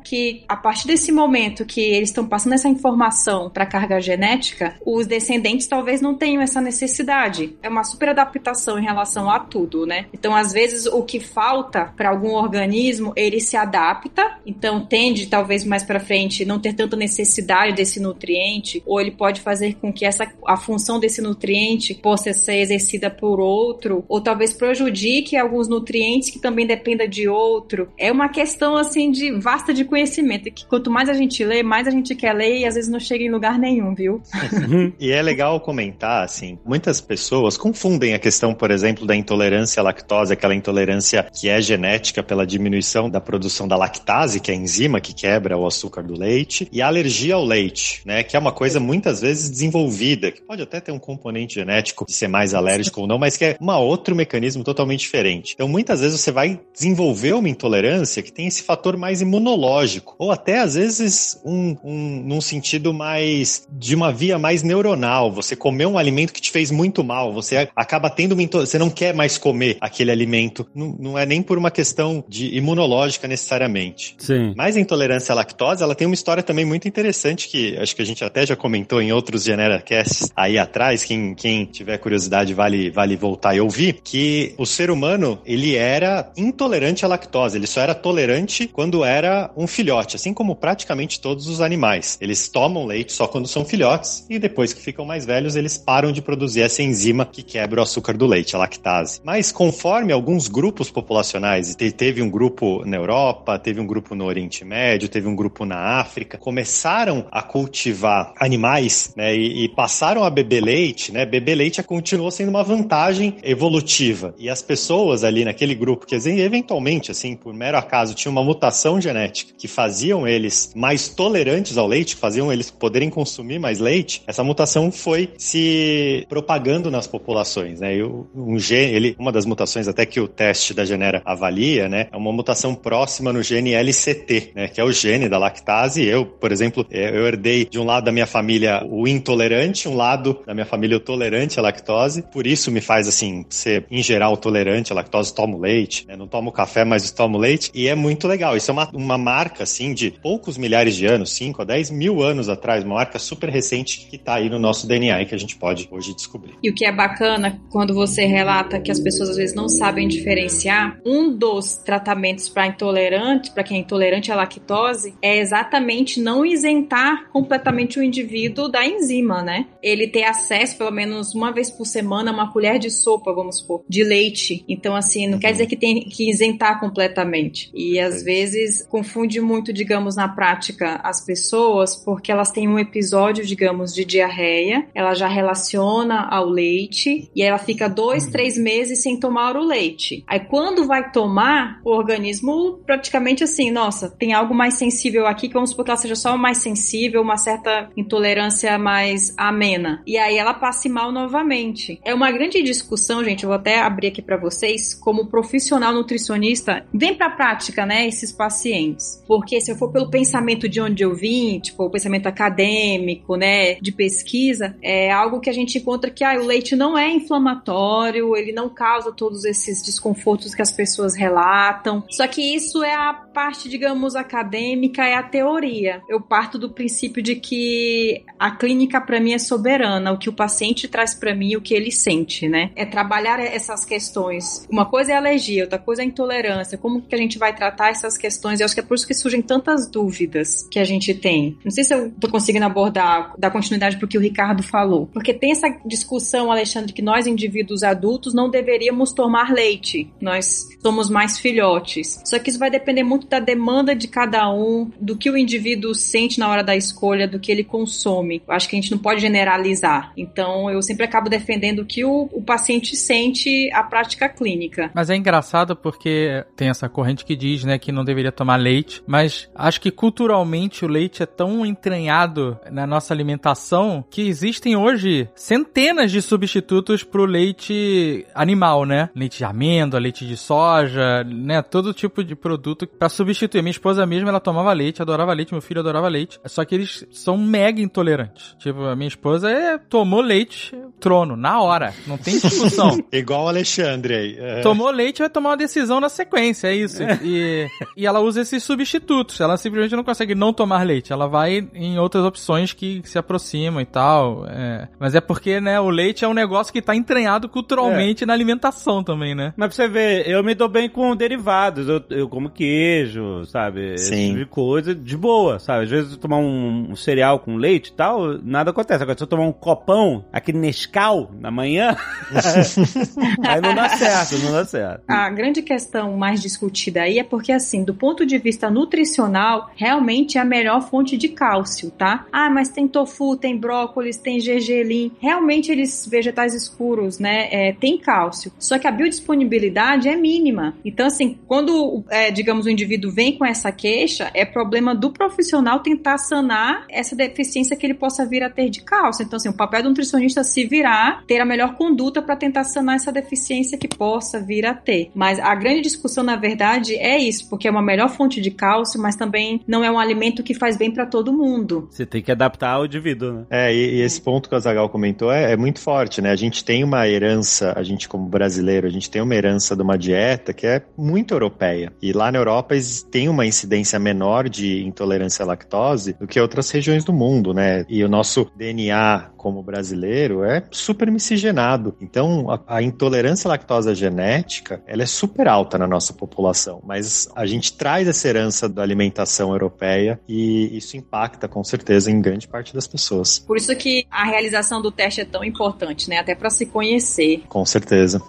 que a partir desse momento que eles estão passando essa informação para a carga genética, os descendentes talvez não tenham essa necessidade. É uma super adaptação em relação a tudo, né? Então, às vezes, o que falta para algum organismo, ele se adapta, então tende talvez mais para frente não ter tanta necessidade desse nutriente, ou ele pode fazer com que essa a função desse nutriente possa ser exercida por outro, ou talvez prejudique alguns nutrientes que também dependa de outro. É uma questão assim de vasta de conhecimento, que quanto mais a gente lê, mais a gente quer ler e às vezes não chega em lugar nenhum, viu? (laughs) e é legal comentar assim, muitas pessoas confundem a questão, por exemplo, da intolerância à lactose, aquela intolerância que é genética pela diminuição da produção da lactase, que é a enzima que quebra o açúcar do leite, e a alergia ao leite, né, que é uma coisa muitas vezes desenvolvida, que pode até ter um componente genético de ser mais alérgico ou não, mas que é um outro mecanismo totalmente diferente. Então, muitas vezes você vai desenvolver uma intolerância que tem esse fator mais imunológico, ou até às vezes um, um num sentido mais de uma via mais neuronal. Você comeu um alimento que te fez muito mal, você acaba tendo uma você não quer mais comer aquele alimento. Não, não é nem por uma questão de imunológica necessariamente. Sim. Mas a intolerância à lactose, ela tem uma história também muito interessante que acho que a gente até já comentou em outros GeneraCasts aí atrás. Quem, quem tiver curiosidade vale, vale voltar e ouvir. Que o ser humano, ele era intolerante à lactose. Ele só era tolerante quando era um filhote, assim como praticamente todos os animais. Eles tomam leite só quando são filhotes e depois que ficam mais velhos, eles param de produzir essa enzima que quebra o açúcar do leite, a lactase. Mas conforme alguns grupos populacionais, teve um grupo na Europa, teve um grupo no Oriente Médio, teve um grupo na África, começaram a cultivar animais, né, e, e passaram a beber leite, né? Beber leite continuou sendo uma vantagem evolutiva. E as pessoas ali naquele grupo que eventualmente, assim, por mero acaso, tinham uma mutação genética que faziam eles mais tolerantes ao leite, faziam eles poderem consumir mais leite, essa mutação foi se propagando nas populações, né? E um gene, ele, uma das mutações até que o teste da Genera avalia, né, é uma mutação próxima no gene LCT, né, que é o gene da lactase. Eu, por exemplo, é, eu herdei de um lado da minha família o intolerante, um lado da minha família o tolerante à lactose. Por isso me faz assim ser em geral tolerante à lactose, tomo leite, né, não tomo café, mas tomo leite e é muito legal. Isso é uma, uma marca assim de poucos milhares de anos, 5 a 10 mil anos atrás, uma marca super recente que está aí no nosso DNA e que a gente pode hoje descobrir. E o que é bacana quando você relata que as pessoas às vezes não sabem diferenciar, um dos tratamentos para intolerantes, para quem é intolerante à lactose, é exatamente não isentar completamente o indivíduo da enzima, né? Ele ter acesso pelo menos uma vez por semana a uma colher de sopa, vamos supor, de leite. Então assim, não uhum. quer dizer que tem que isentar completamente. E às vezes confunde muito, digamos, na prática as pessoas porque elas têm um episódio, digamos, de diarreia, ela já relaciona ao leite e ela fica dois, uhum. três meses sem tomar o leite. Aí quando vai tomar, o organismo praticamente assim, nossa, tem algo mais sensível aqui, que vamos supor que ela seja só mais sensível, uma certa intolerância mais amena. E aí ela passe mal novamente. É uma grande discussão, gente, eu vou até abrir aqui para vocês, como profissional nutricionista, vem pra prática, né, esses pacientes. Porque se eu for pelo pensamento de onde eu vim, tipo, o pensamento acadêmico, né, de pesquisa, é algo que a gente encontra que ah, o leite não é inflamatório, ele não causa todos esses desconfortos que as pessoas relatam. Só que isso é a parte, digamos, acadêmica, é a teoria. Eu parto do princípio de que a clínica para mim é soberana, o que o paciente traz para mim, o que ele sente, né? É trabalhar essas questões. Uma coisa é alergia, outra coisa é intolerância. Como que a gente vai tratar essas questões? Eu acho que é por isso que surgem tantas dúvidas que a gente tem. Não sei se eu tô conseguindo abordar, dar continuidade pro que o Ricardo falou. Porque tem essa discussão, Alexandre, que nós indivíduos adultos não deveríamos tomar leite. Nós somos mais filhotes. Só que isso vai depender muito da demanda de cada um, do que o indivíduo sente na hora da escolha, do que ele consome. Eu acho que a gente não pode generalizar. Então, eu sempre acabo defendendo que o, o paciente sente a prática clínica. Mas é engraçado porque tem essa corrente que diz, né, que não deveria tomar leite, mas acho que culturalmente o leite é tão entranhado na nossa alimentação que existem hoje centenas de substitutos pro leite animal, né? Leite de amêndoa, leite de soja, né, todo tipo de produto para substituir. Minha esposa mesmo, ela tomava leite, adorava leite, meu filho adorava leite, só que eles são mega intolerantes. Tipo, a minha esposa é, tomou leite, trono, na hora, não tem discussão. (laughs) Igual o Alexandre aí. É. Tomou leite, vai tomar uma decisão na sequência, é isso. E, e ela usa esses substitutos. Ela simplesmente não consegue não tomar leite. Ela vai em outras opções que se aproximam e tal. É. Mas é porque, né, o leite é um negócio que tá entranhado culturalmente é. na alimentação também, né? Mas pra você ver, eu me dou bem com derivados. Eu, eu como queijo, sabe? Sim. Esse tipo de coisa de boa, sabe? Às vezes eu tomar um, um cereal com leite e tal, nada acontece. Agora, se eu tomar um copão, aquele Nescau, na manhã, (laughs) aí não dá certo, não dá certo. A grande questão mais discutida aí é porque, assim, do ponto de vista nutricional, realmente é a melhor fonte de cálcio, tá? Ah, mas tem tofu, tem brócolis, tem gergelim. Realmente eles, vegetais escuros, né, é, tem cálcio. Só que a biodisponibilidade é mínima. Então, assim, quando, é, digamos, o indivíduo vem com essa queixa, é problema do profissional tentar sanar essa deficiência que ele possa vir a ter de cálcio. Então, assim, o papel do nutricionista se virar, ter a melhor conduta para tentar sanar essa deficiência que possa vir a ter. Mas a grande discussão, na verdade, é isso, porque é uma melhor fonte de cálcio, mas também não é um alimento que faz bem para todo mundo. Você tem que adaptar ao indivíduo, né? É, e, e esse ponto que o Azagal comentou é, é, muito forte, né? A gente tem uma herança, a gente como brasileiro, a gente tem uma herança de uma dieta que é muito europeia. E lá na Europa tem uma incidência menor de intolerância à lactose do que outras regiões do mundo, né? E o nosso DNA como brasileiro é super miscigenado. Então, a, a intolerância à lactose genética, ela é super alta na nossa população, mas a gente traz essa herança da alimentação europeia e isso impacta com certeza em grande parte das pessoas. Por isso que a realização do teste é tão importante, né? Até para se conhecer. Com certeza.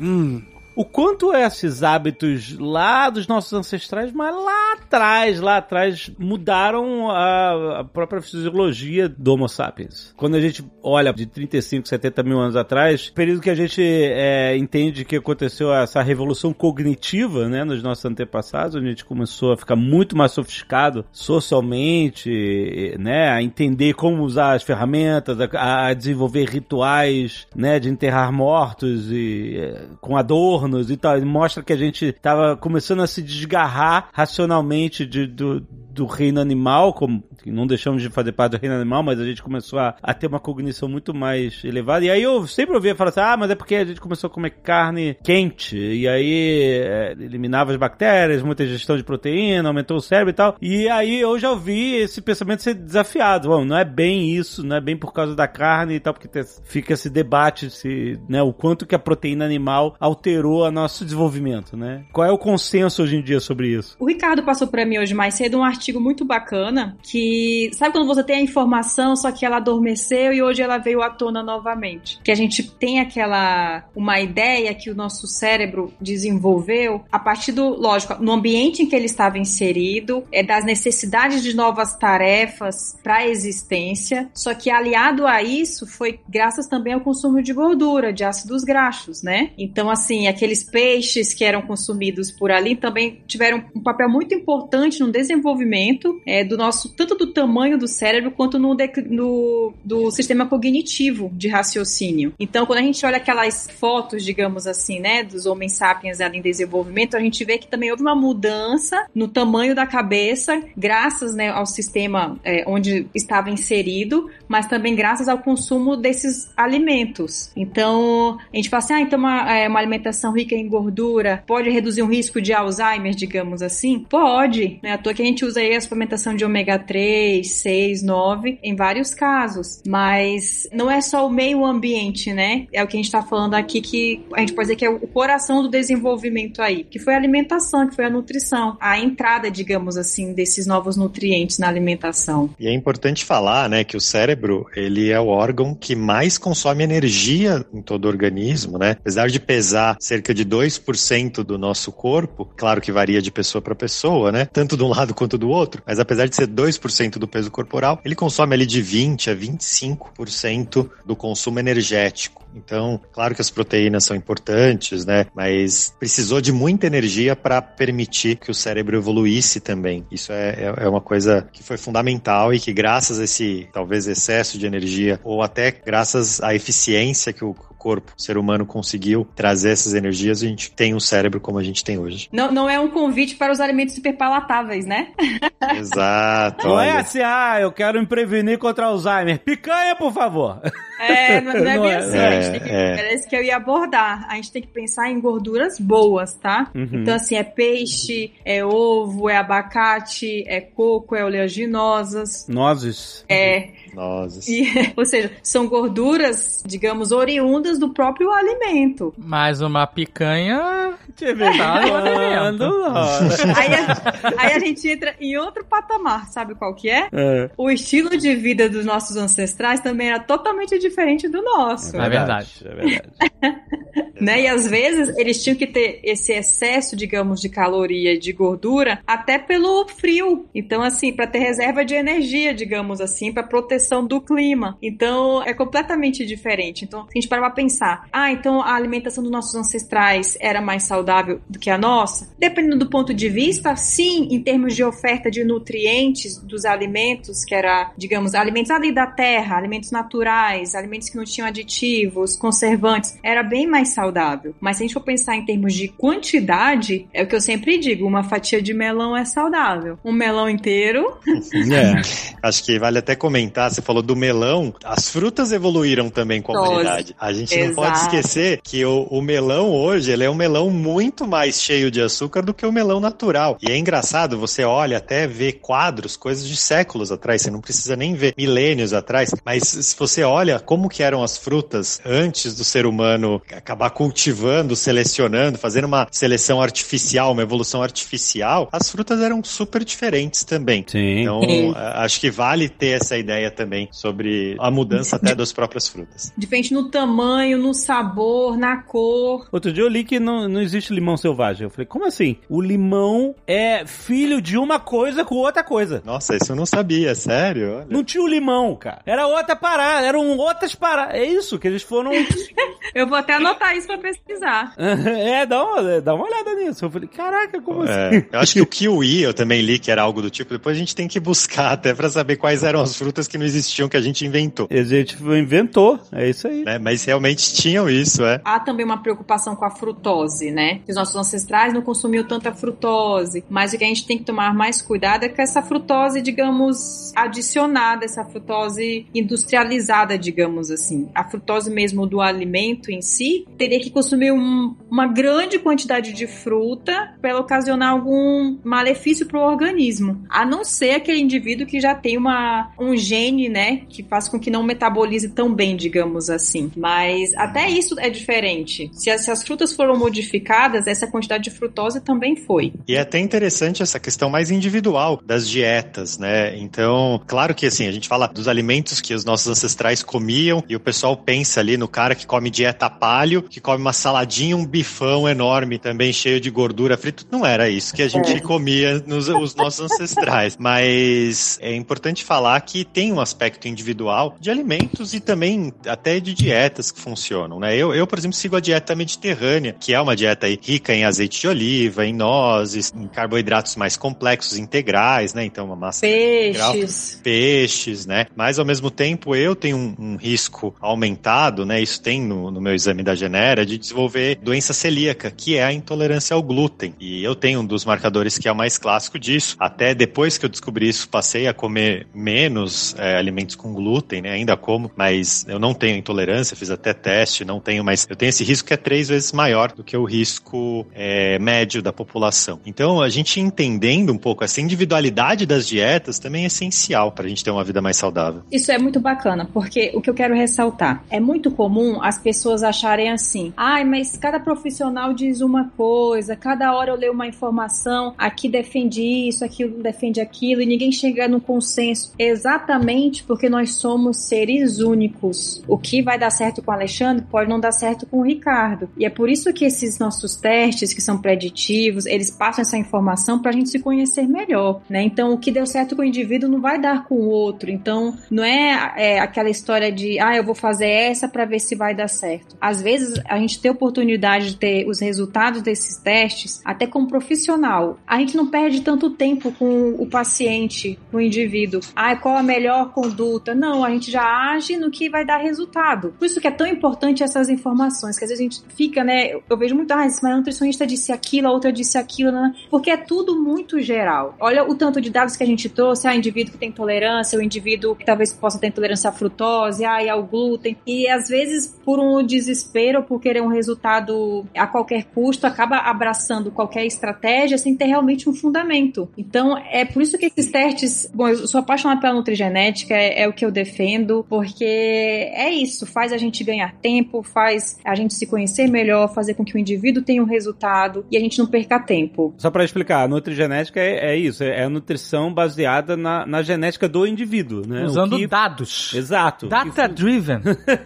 Hum, o quanto esses hábitos lá dos nossos ancestrais, mas lá atrás, lá atrás, mudaram a, a, própria fisiologia do Homo sapiens. Quando a gente olha de 35, 70 mil anos atrás, período que a gente é, entende que aconteceu essa revolução cognitiva, né, nos nossos antepassados, onde a gente começou a ficar muito mais sofisticado socialmente, né, a entender como usar as ferramentas, a, a desenvolver rituais, né, de enterrar mortos e é, com a dor e tal. Mostra que a gente tava começando a se desgarrar racionalmente de, do, do reino animal, como não deixamos de fazer parte do reino animal, mas a gente começou a, a ter uma cognição muito mais elevada. E aí eu sempre ouvia falar assim: ah, mas é porque a gente começou a comer carne quente, e aí é, eliminava as bactérias, muita ingestão de proteína, aumentou o cérebro e tal. E aí eu já ouvi esse pensamento ser desafiado. Bom, não é bem isso, não é bem por causa da carne e tal, porque fica esse debate se, né, o quanto que a proteína animal alterou o nosso desenvolvimento, né? Qual é o consenso hoje em dia sobre isso? O Ricardo passou para mim hoje mais cedo um artigo muito bacana que sabe quando você tem a informação, só que ela adormeceu e hoje ela veio à tona novamente. Que a gente tem aquela uma ideia que o nosso cérebro desenvolveu a partir do, lógico, no ambiente em que ele estava inserido, é das necessidades de novas tarefas para a existência. Só que aliado a isso foi graças também ao consumo de gordura, de ácidos graxos, né? Então assim, aqueles peixes que eram consumidos por ali também tiveram um papel muito importante no desenvolvimento é, do nosso, tanto do tamanho do cérebro quanto no, no do sistema cognitivo de raciocínio. Então, quando a gente olha aquelas fotos, digamos assim, né, dos homens sapiens ali em desenvolvimento, a gente vê que também houve uma mudança no tamanho da cabeça, graças né, ao sistema é, onde estava inserido, mas também graças ao consumo desses alimentos. Então, a gente fala assim, ah, então uma, é, uma alimentação rica em gordura pode reduzir um risco de Alzheimer, digamos assim? Pode, né? À toa que a gente usa aí a suplementação de ômega 3, 6, 9, em vários casos. Mas não é só o meio ambiente, né? É o que a gente tá falando aqui que a gente pode dizer que é o coração do desenvolvimento aí, que foi a alimentação, que foi a nutrição, a entrada, digamos assim, desses novos nutrientes na alimentação. E é importante falar, né, que o cérebro, ele é o órgão que mais consome energia em todo o organismo, né? Apesar de pesar cerca de 2% do nosso corpo, claro que varia de pessoa para pessoa, né? Tanto de um lado quanto do outro, mas apesar de ser 2% do peso corporal, ele consome ali de 20 a 25% do consumo energético. Então, claro que as proteínas são importantes, né? Mas precisou de muita energia para permitir que o cérebro evoluísse também. Isso é, é, é uma coisa que foi fundamental e que graças a esse talvez excesso de energia ou até graças à eficiência que o corpo, o ser humano conseguiu trazer essas energias, a gente tem um cérebro como a gente tem hoje. Não, não é um convite para os alimentos superpalatáveis, né? (laughs) (laughs) Exato. Não é assim, ah, eu quero me prevenir contra Alzheimer. Picanha, por favor. (laughs) É, não, (laughs) não é bem assim. É, a gente tem que, é. Isso que eu ia abordar. A gente tem que pensar em gorduras boas, tá? Uhum. Então, assim, é peixe, é ovo, é abacate, é coco, é oleaginosas. Nozes. É. Nozes. E, (laughs) ou seja, são gorduras, digamos, oriundas do próprio alimento. Mas uma picanha. Te tá (laughs) aí, a, aí a gente entra em outro patamar, sabe qual que é? é? O estilo de vida dos nossos ancestrais também era totalmente diferente do nosso. É verdade, é verdade. (laughs) né? E às vezes eles tinham que ter esse excesso, digamos, de caloria e de gordura até pelo frio. Então, assim, para ter reserva de energia, digamos assim, para proteção do clima. Então, é completamente diferente. Então, se a gente parar pra pensar, ah, então a alimentação dos nossos ancestrais era mais saudável do que a nossa? Dependendo do ponto de vista, sim, em termos de oferta de nutrientes dos alimentos, que era, digamos, alimentos ali da terra, alimentos naturais, alimentos que não tinham aditivos, conservantes, era bem mais saudável. Mas se a gente for pensar em termos de quantidade, é o que eu sempre digo, uma fatia de melão é saudável. Um melão inteiro. (laughs) É. Acho que vale até comentar, você falou do melão, as frutas evoluíram também com a humanidade. A gente Exato. não pode esquecer que o, o melão hoje, ele é um melão muito mais cheio de açúcar do que o melão natural. E é engraçado, você olha até ver quadros, coisas de séculos atrás, você não precisa nem ver milênios atrás, mas se você olha como que eram as frutas antes do ser humano acabar cultivando, selecionando, fazendo uma seleção artificial, uma evolução artificial, as frutas eram super diferentes também. Sim. Então, Sim. acho que vale ter essa ideia também sobre a mudança até das próprias frutas. Diferente no tamanho, no sabor, na cor. Outro dia eu li que não, não existe limão selvagem. Eu falei, como assim? O limão é filho de uma coisa com outra coisa. Nossa, isso eu não sabia, sério? Olha. Não tinha o limão, cara. Era outra parada, eram outras paradas. É isso, que eles foram. (laughs) eu vou até anotar isso pra pesquisar. (laughs) é, dá uma, dá uma olhada nisso. Eu falei, caraca, como é, assim? Eu acho que o (laughs) kiwi eu também li que era algo do tipo. Depois a gente tem que buscar até pra saber quais eram as frutas que não existiam que a gente inventou. A gente inventou, é isso aí. É, mas realmente tinham isso, é. Há também uma preocupação com a frutose, né? Os nossos ancestrais não consumiam tanta frutose, mas o que a gente tem que tomar mais cuidado é com essa frutose, digamos, adicionada, essa frutose industrializada, digamos assim. A frutose mesmo do alimento em si teria que consumir um, uma grande quantidade de fruta para ocasionar algum malefício para o organismo. A não ser aquele indivíduo que já tem uma, um gene, né, que faz com que não metabolize tão bem, digamos assim. Mas até isso é diferente. Se as, se as frutas foram modificadas, essa quantidade de frutose também foi. E é até interessante essa questão mais individual das dietas, né? Então, claro que assim, a gente fala dos alimentos que os nossos ancestrais comiam comiam, e o pessoal pensa ali no cara que come dieta palio, que come uma saladinha, um bifão enorme, também cheio de gordura frita. Não era isso que a gente é. comia nos os nossos (laughs) ancestrais. Mas é importante falar que tem um aspecto individual de alimentos e também até de dietas que funcionam, né? Eu, eu por exemplo, sigo a dieta mediterrânea, que é uma dieta rica em azeite de oliva, em nozes, em carboidratos mais complexos, integrais, né? Então, uma massa peixes, integral, peixes, né? Mas ao mesmo tempo, eu tenho um, um risco aumentado, né? Isso tem no, no, meu exame da Genera de desenvolver doença celíaca, que é a intolerância ao glúten. E eu tenho um dos marcadores que é o mais clássico disso. Até depois que eu descobri isso, passei a comer menos é, alimentos com glúten, né? Ainda como, mas eu não tenho intolerância, fiz até teste, não tenho, mas eu tenho esse risco que é três vezes maior do que o risco é, médio da população. Então, a gente entendendo um pouco essa individualidade das dietas também é essencial para a gente ter uma vida mais saudável. Isso é muito bacana, porque o que eu quero ressaltar é muito comum as pessoas acharem assim: ai, mas cada profissional diz uma coisa, cada hora eu leio uma informação, aqui defende isso, aquilo defende aquilo, e ninguém chega num consenso. Exatamente porque nós somos seres únicos. O que vai dar certo com o Alexandre pode não dar certo com o Ricardo. E é por isso que esses nossos testes, que são preditivos, eles passam essa informação para a gente se conhecer melhor, né? Então, o que deu certo com o indivíduo não vai dar com o outro. Então, não é, é aquela história de, ah, eu vou fazer essa para ver se vai dar certo. Às vezes, a gente tem oportunidade de ter os resultados desses testes até como profissional. A gente não perde tanto tempo com o paciente, com o indivíduo. Ah, qual a melhor conduta? Não, a gente já age no que vai dar resultado. Por isso que é tão importante essas informações, que às vezes a gente fica, né? Eu vejo muito, ah, mas a nutricionista disse aquilo, a outra disse aquilo, né? Porque é tudo muito geral. Olha o tanto de dados que a gente trouxe, ah, indivíduo que tem intolerância, o indivíduo que talvez possa ter intolerância à frutose, e ao glúten. E às vezes, por um desespero, por querer um resultado a qualquer custo, acaba abraçando qualquer estratégia sem ter realmente um fundamento. Então, é por isso que esses testes, bom, eu sou apaixonada pela nutrigenética, é, é o que eu defendo, porque é isso, faz a gente ganhar tempo, faz a gente se conhecer melhor, fazer com que o indivíduo tenha um resultado e a gente não perca tempo. Só para explicar, a nutrigenética é, é isso, é, a nutrição baseada na, na genética do indivíduo, né? Usando que... dados. Exato. Data-driven.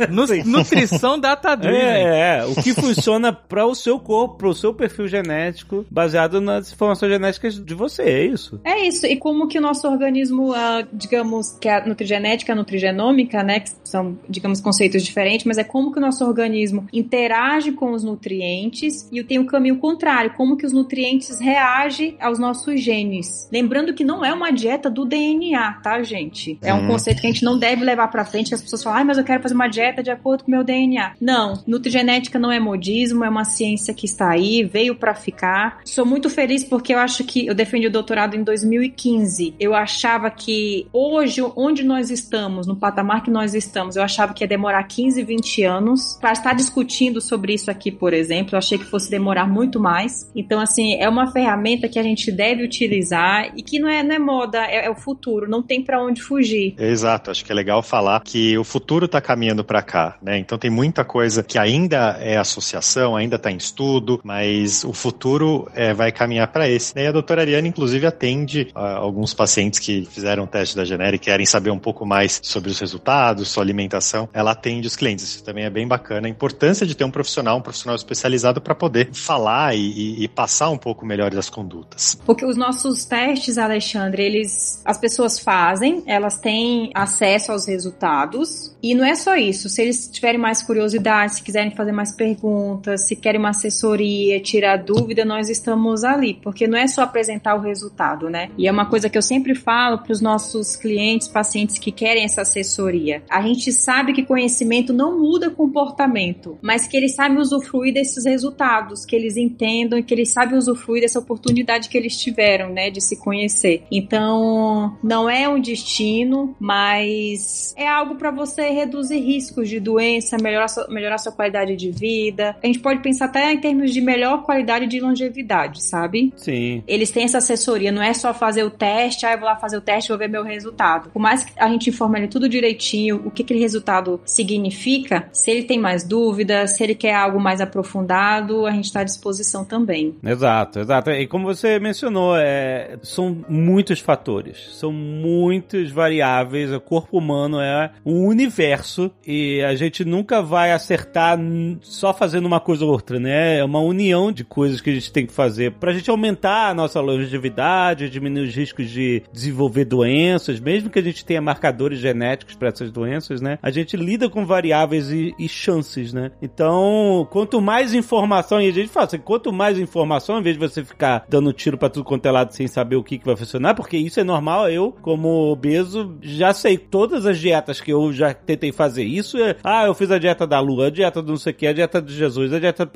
(laughs) nutrição data-driven. É, é, o que funciona para o seu corpo, para o seu perfil genético, baseado nas informações genéticas de você, é isso. É isso, e como que o nosso organismo, uh, digamos, que a nutrigenética, a nutrigenômica, né, que são, digamos, conceitos diferentes, mas é como que o nosso organismo interage com os nutrientes e tem o caminho contrário, como que os nutrientes reagem aos nossos genes. Lembrando que não é uma dieta do DNA, tá, gente? É um hum. conceito que a gente não deve levar para frente, que as pessoas falam, ah, mas eu quero fazer uma dieta de acordo com o meu DNA. Não, nutrigenética não é modismo, é uma ciência que está aí, veio para ficar. Sou muito feliz porque eu acho que eu defendi o doutorado em 2015. Eu achava que hoje, onde nós estamos, no patamar que nós estamos, eu achava que ia demorar 15, 20 anos para estar discutindo sobre isso aqui, por exemplo. Eu achei que fosse demorar muito mais. Então, assim, é uma ferramenta que a gente deve utilizar e que não é, não é moda, é, é o futuro. Não tem para onde fugir. Exato. Acho que é legal falar que o futuro está caminhando para cá, né? Então tem muita coisa que ainda é associação, ainda está em estudo, mas o futuro é, vai caminhar para esse. Né? E a doutora Ariane, inclusive, atende uh, alguns pacientes que fizeram o teste da Genera e querem saber um pouco mais sobre os resultados, sua alimentação. Ela atende os clientes. Isso também é bem bacana. A importância de ter um profissional, um profissional especializado para poder falar e, e, e, passar um pouco melhor das condutas. Porque os nossos testes, Alexandre, eles as pessoas fazem, elas têm acesso aos resultados e não é só isso. Se eles tiverem mais curiosidade, se quiserem fazer mais perguntas, se querem uma assessoria, tirar dúvida, nós estamos ali, porque não é só apresentar o resultado, né? E é uma coisa que eu sempre falo para os nossos clientes, pacientes que querem essa assessoria. A gente sabe que conhecimento não muda comportamento, mas que eles sabem usufruir desses resultados, que eles entendam e que eles sabem usufruir dessa oportunidade que eles tiveram, né, de se conhecer. Então, não é um destino, mas é algo para você reduzir riscos de doença, melhorar sua, melhorar sua qualidade de vida. A gente pode pensar até em termos de melhor qualidade de longevidade, sabe? Sim. Eles têm essa assessoria, não é só fazer o teste, ah, eu vou lá fazer o teste, vou ver meu resultado. Por mais que a gente informe ele tudo direitinho, o que aquele resultado significa, se ele tem mais dúvidas, se ele quer algo mais aprofundado, a gente está à disposição também. Exato, exato. E como você mencionou, é, são muitos fatores, são muitas variáveis. O corpo humano é o único universo e a gente nunca vai acertar só fazendo uma coisa ou outra, né? É uma união de coisas que a gente tem que fazer pra gente aumentar a nossa longevidade, diminuir os riscos de desenvolver doenças, mesmo que a gente tenha marcadores genéticos para essas doenças, né? A gente lida com variáveis e, e, chances, né? Então, quanto mais informação, e a gente fala assim, quanto mais informação, ao invés de você ficar dando tiro para tudo quanto é lado sem saber o que, que vai funcionar, porque isso é normal, eu, como obeso, já sei todas as dietas que eu já tentei fazer. Isso é, ah, eu fiz a dieta da lua, a dieta do não sei o que, a dieta de Jesus, a dieta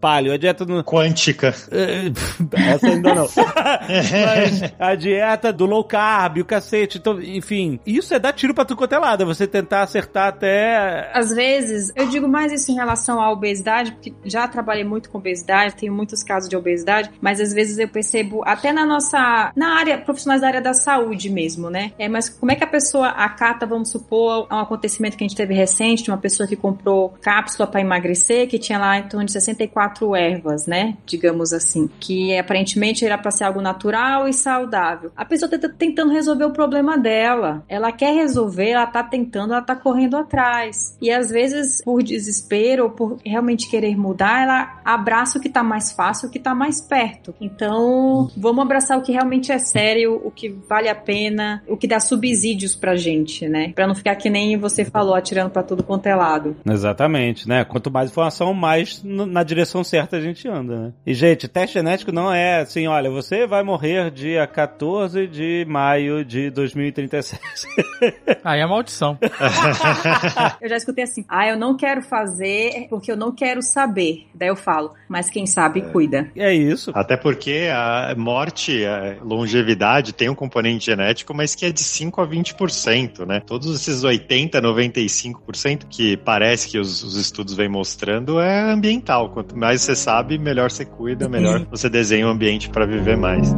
palio, a dieta do... Quântica. (laughs) Essa ainda não. Mas a dieta do low carb, o cacete, então, enfim, isso é dar tiro pra quanto é lado, é você tentar acertar até... Às vezes, eu digo mais isso em relação à obesidade, porque já trabalhei muito com obesidade, tenho muitos casos de obesidade, mas às vezes eu percebo, até na nossa, na área, profissionais da área da saúde mesmo, né? É, mas como é que a pessoa acata, vamos supor, um acontecimento que a gente teve recente, de uma pessoa que comprou cápsula para emagrecer, que tinha lá em torno de 64 ervas, né? Digamos assim, que aparentemente era para ser algo natural e saudável. A pessoa tá tentando resolver o problema dela. Ela quer resolver, ela tá tentando, ela tá correndo atrás. E às vezes, por desespero ou por realmente querer mudar, ela abraça o que tá mais fácil, o que tá mais perto. Então, vamos abraçar o que realmente é sério, o que vale a pena, o que dá subsídios pra gente, né? Pra não ficar que nem você falou, atirando pra tudo quanto é lado. Exatamente, né? Quanto mais informação, mais na direção certa a gente anda, né? E, gente, teste genético não é assim, olha, você vai morrer dia 14 de maio de 2036. (laughs) Aí é maldição. eu já escutei assim, ah, eu não quero fazer porque eu não quero saber. Daí eu falo, mas quem sabe é. cuida. É isso. Até porque a morte, a longevidade tem um componente genético, mas que é de 5 a 20%, né? Todos esses 80, 95% que parece que os, os estudos vêm mostrando é ambiental. Quanto mais você sabe, melhor você cuida, melhor você desenha o um ambiente para viver mais.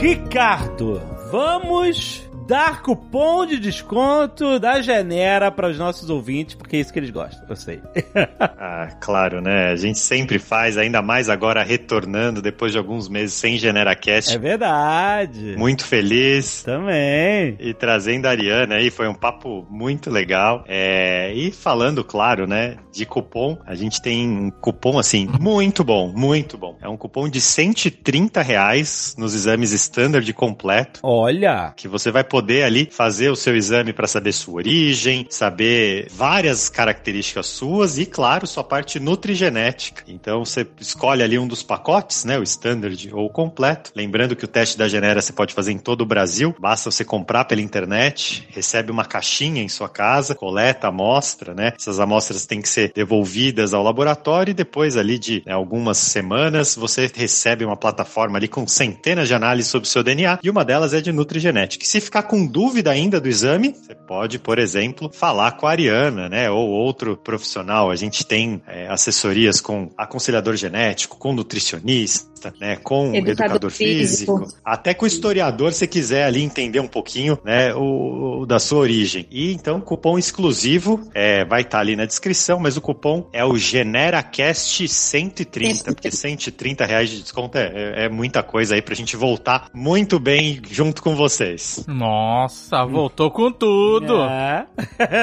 Ricardo, vamos dar cupom de desconto da Genera para os nossos ouvintes, porque é isso que eles gostam, eu sei. (laughs) ah, claro, né? A gente sempre faz, ainda mais agora retornando depois de alguns meses sem GeneraCast. É verdade. Muito feliz. Também. E trazendo a Ariana aí, foi um papo muito legal. É... E falando, claro, né, de cupom, a gente tem um cupom assim, muito bom, muito bom. É um cupom de 130 reais nos exames standard completo. Olha! Que você vai poder poder ali fazer o seu exame para saber sua origem, saber várias características suas e, claro, sua parte nutrigenética. Então você escolhe ali um dos pacotes, né, o standard ou o completo. Lembrando que o teste da Genera você pode fazer em todo o Brasil, basta você comprar pela internet, recebe uma caixinha em sua casa, coleta amostra, né? Essas amostras têm que ser devolvidas ao laboratório e depois ali de né, algumas semanas você recebe uma plataforma ali com centenas de análises sobre o seu DNA e uma delas é de nutrigenética. E se ficar com dúvida ainda do exame, você pode, por exemplo, falar com a Ariana, né? Ou outro profissional. A gente tem é, assessorias com aconselhador genético, com nutricionista, né? Com educador, educador físico. físico. Até com historiador, se quiser ali entender um pouquinho, né? O, o da sua origem. E então, cupom exclusivo é, vai estar tá ali na descrição, mas o cupom é o GeneraCast 130, porque 130 reais de desconto é, é, é muita coisa aí pra gente voltar muito bem junto com vocês. Nossa. Nossa, voltou com tudo. É.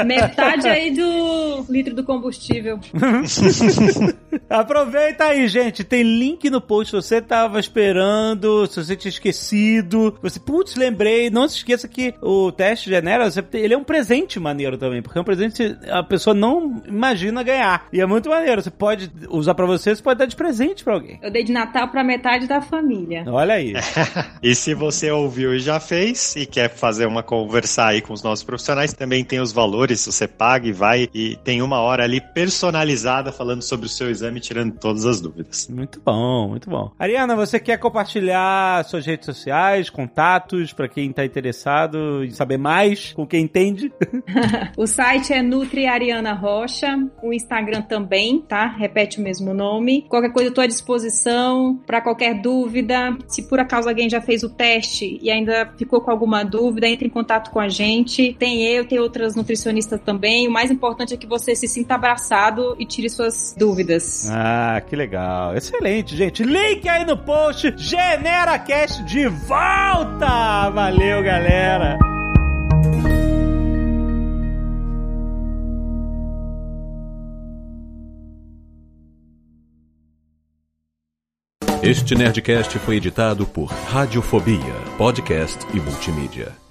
Metade aí do litro do combustível. (laughs) Aproveita aí, gente. Tem link no post. Se você tava esperando, se você tinha esquecido, você, putz, lembrei. Não se esqueça que o teste Genera, ele é um presente maneiro também, porque é um presente que a pessoa não imagina ganhar. E é muito maneiro. Você pode usar para você, você pode dar de presente para alguém. Eu dei de Natal para metade da família. Olha aí. (laughs) e se você ouviu e já fez e quer fazer uma conversar aí com os nossos profissionais, também tem os valores, você paga e vai e tem uma hora ali personalizada falando sobre o seu exame, tirando todas as dúvidas. Muito bom, muito bom. Ariana, você quer compartilhar suas redes sociais, contatos, para quem está interessado em saber mais, com quem entende? (laughs) o site é Nutri Ariana Rocha, o Instagram também, tá? Repete o mesmo nome. Qualquer coisa eu tô à disposição para qualquer dúvida. Se por acaso alguém já fez o teste e ainda ficou com alguma dúvida, dúvida, entre em contato com a gente. Tem eu, tem outras nutricionistas também. O mais importante é que você se sinta abraçado e tire suas dúvidas. Ah, que legal. Excelente, gente. Link aí no post. GeneraCast de volta! Valeu, galera! Este Nerdcast foi editado por Radiofobia, podcast e multimídia.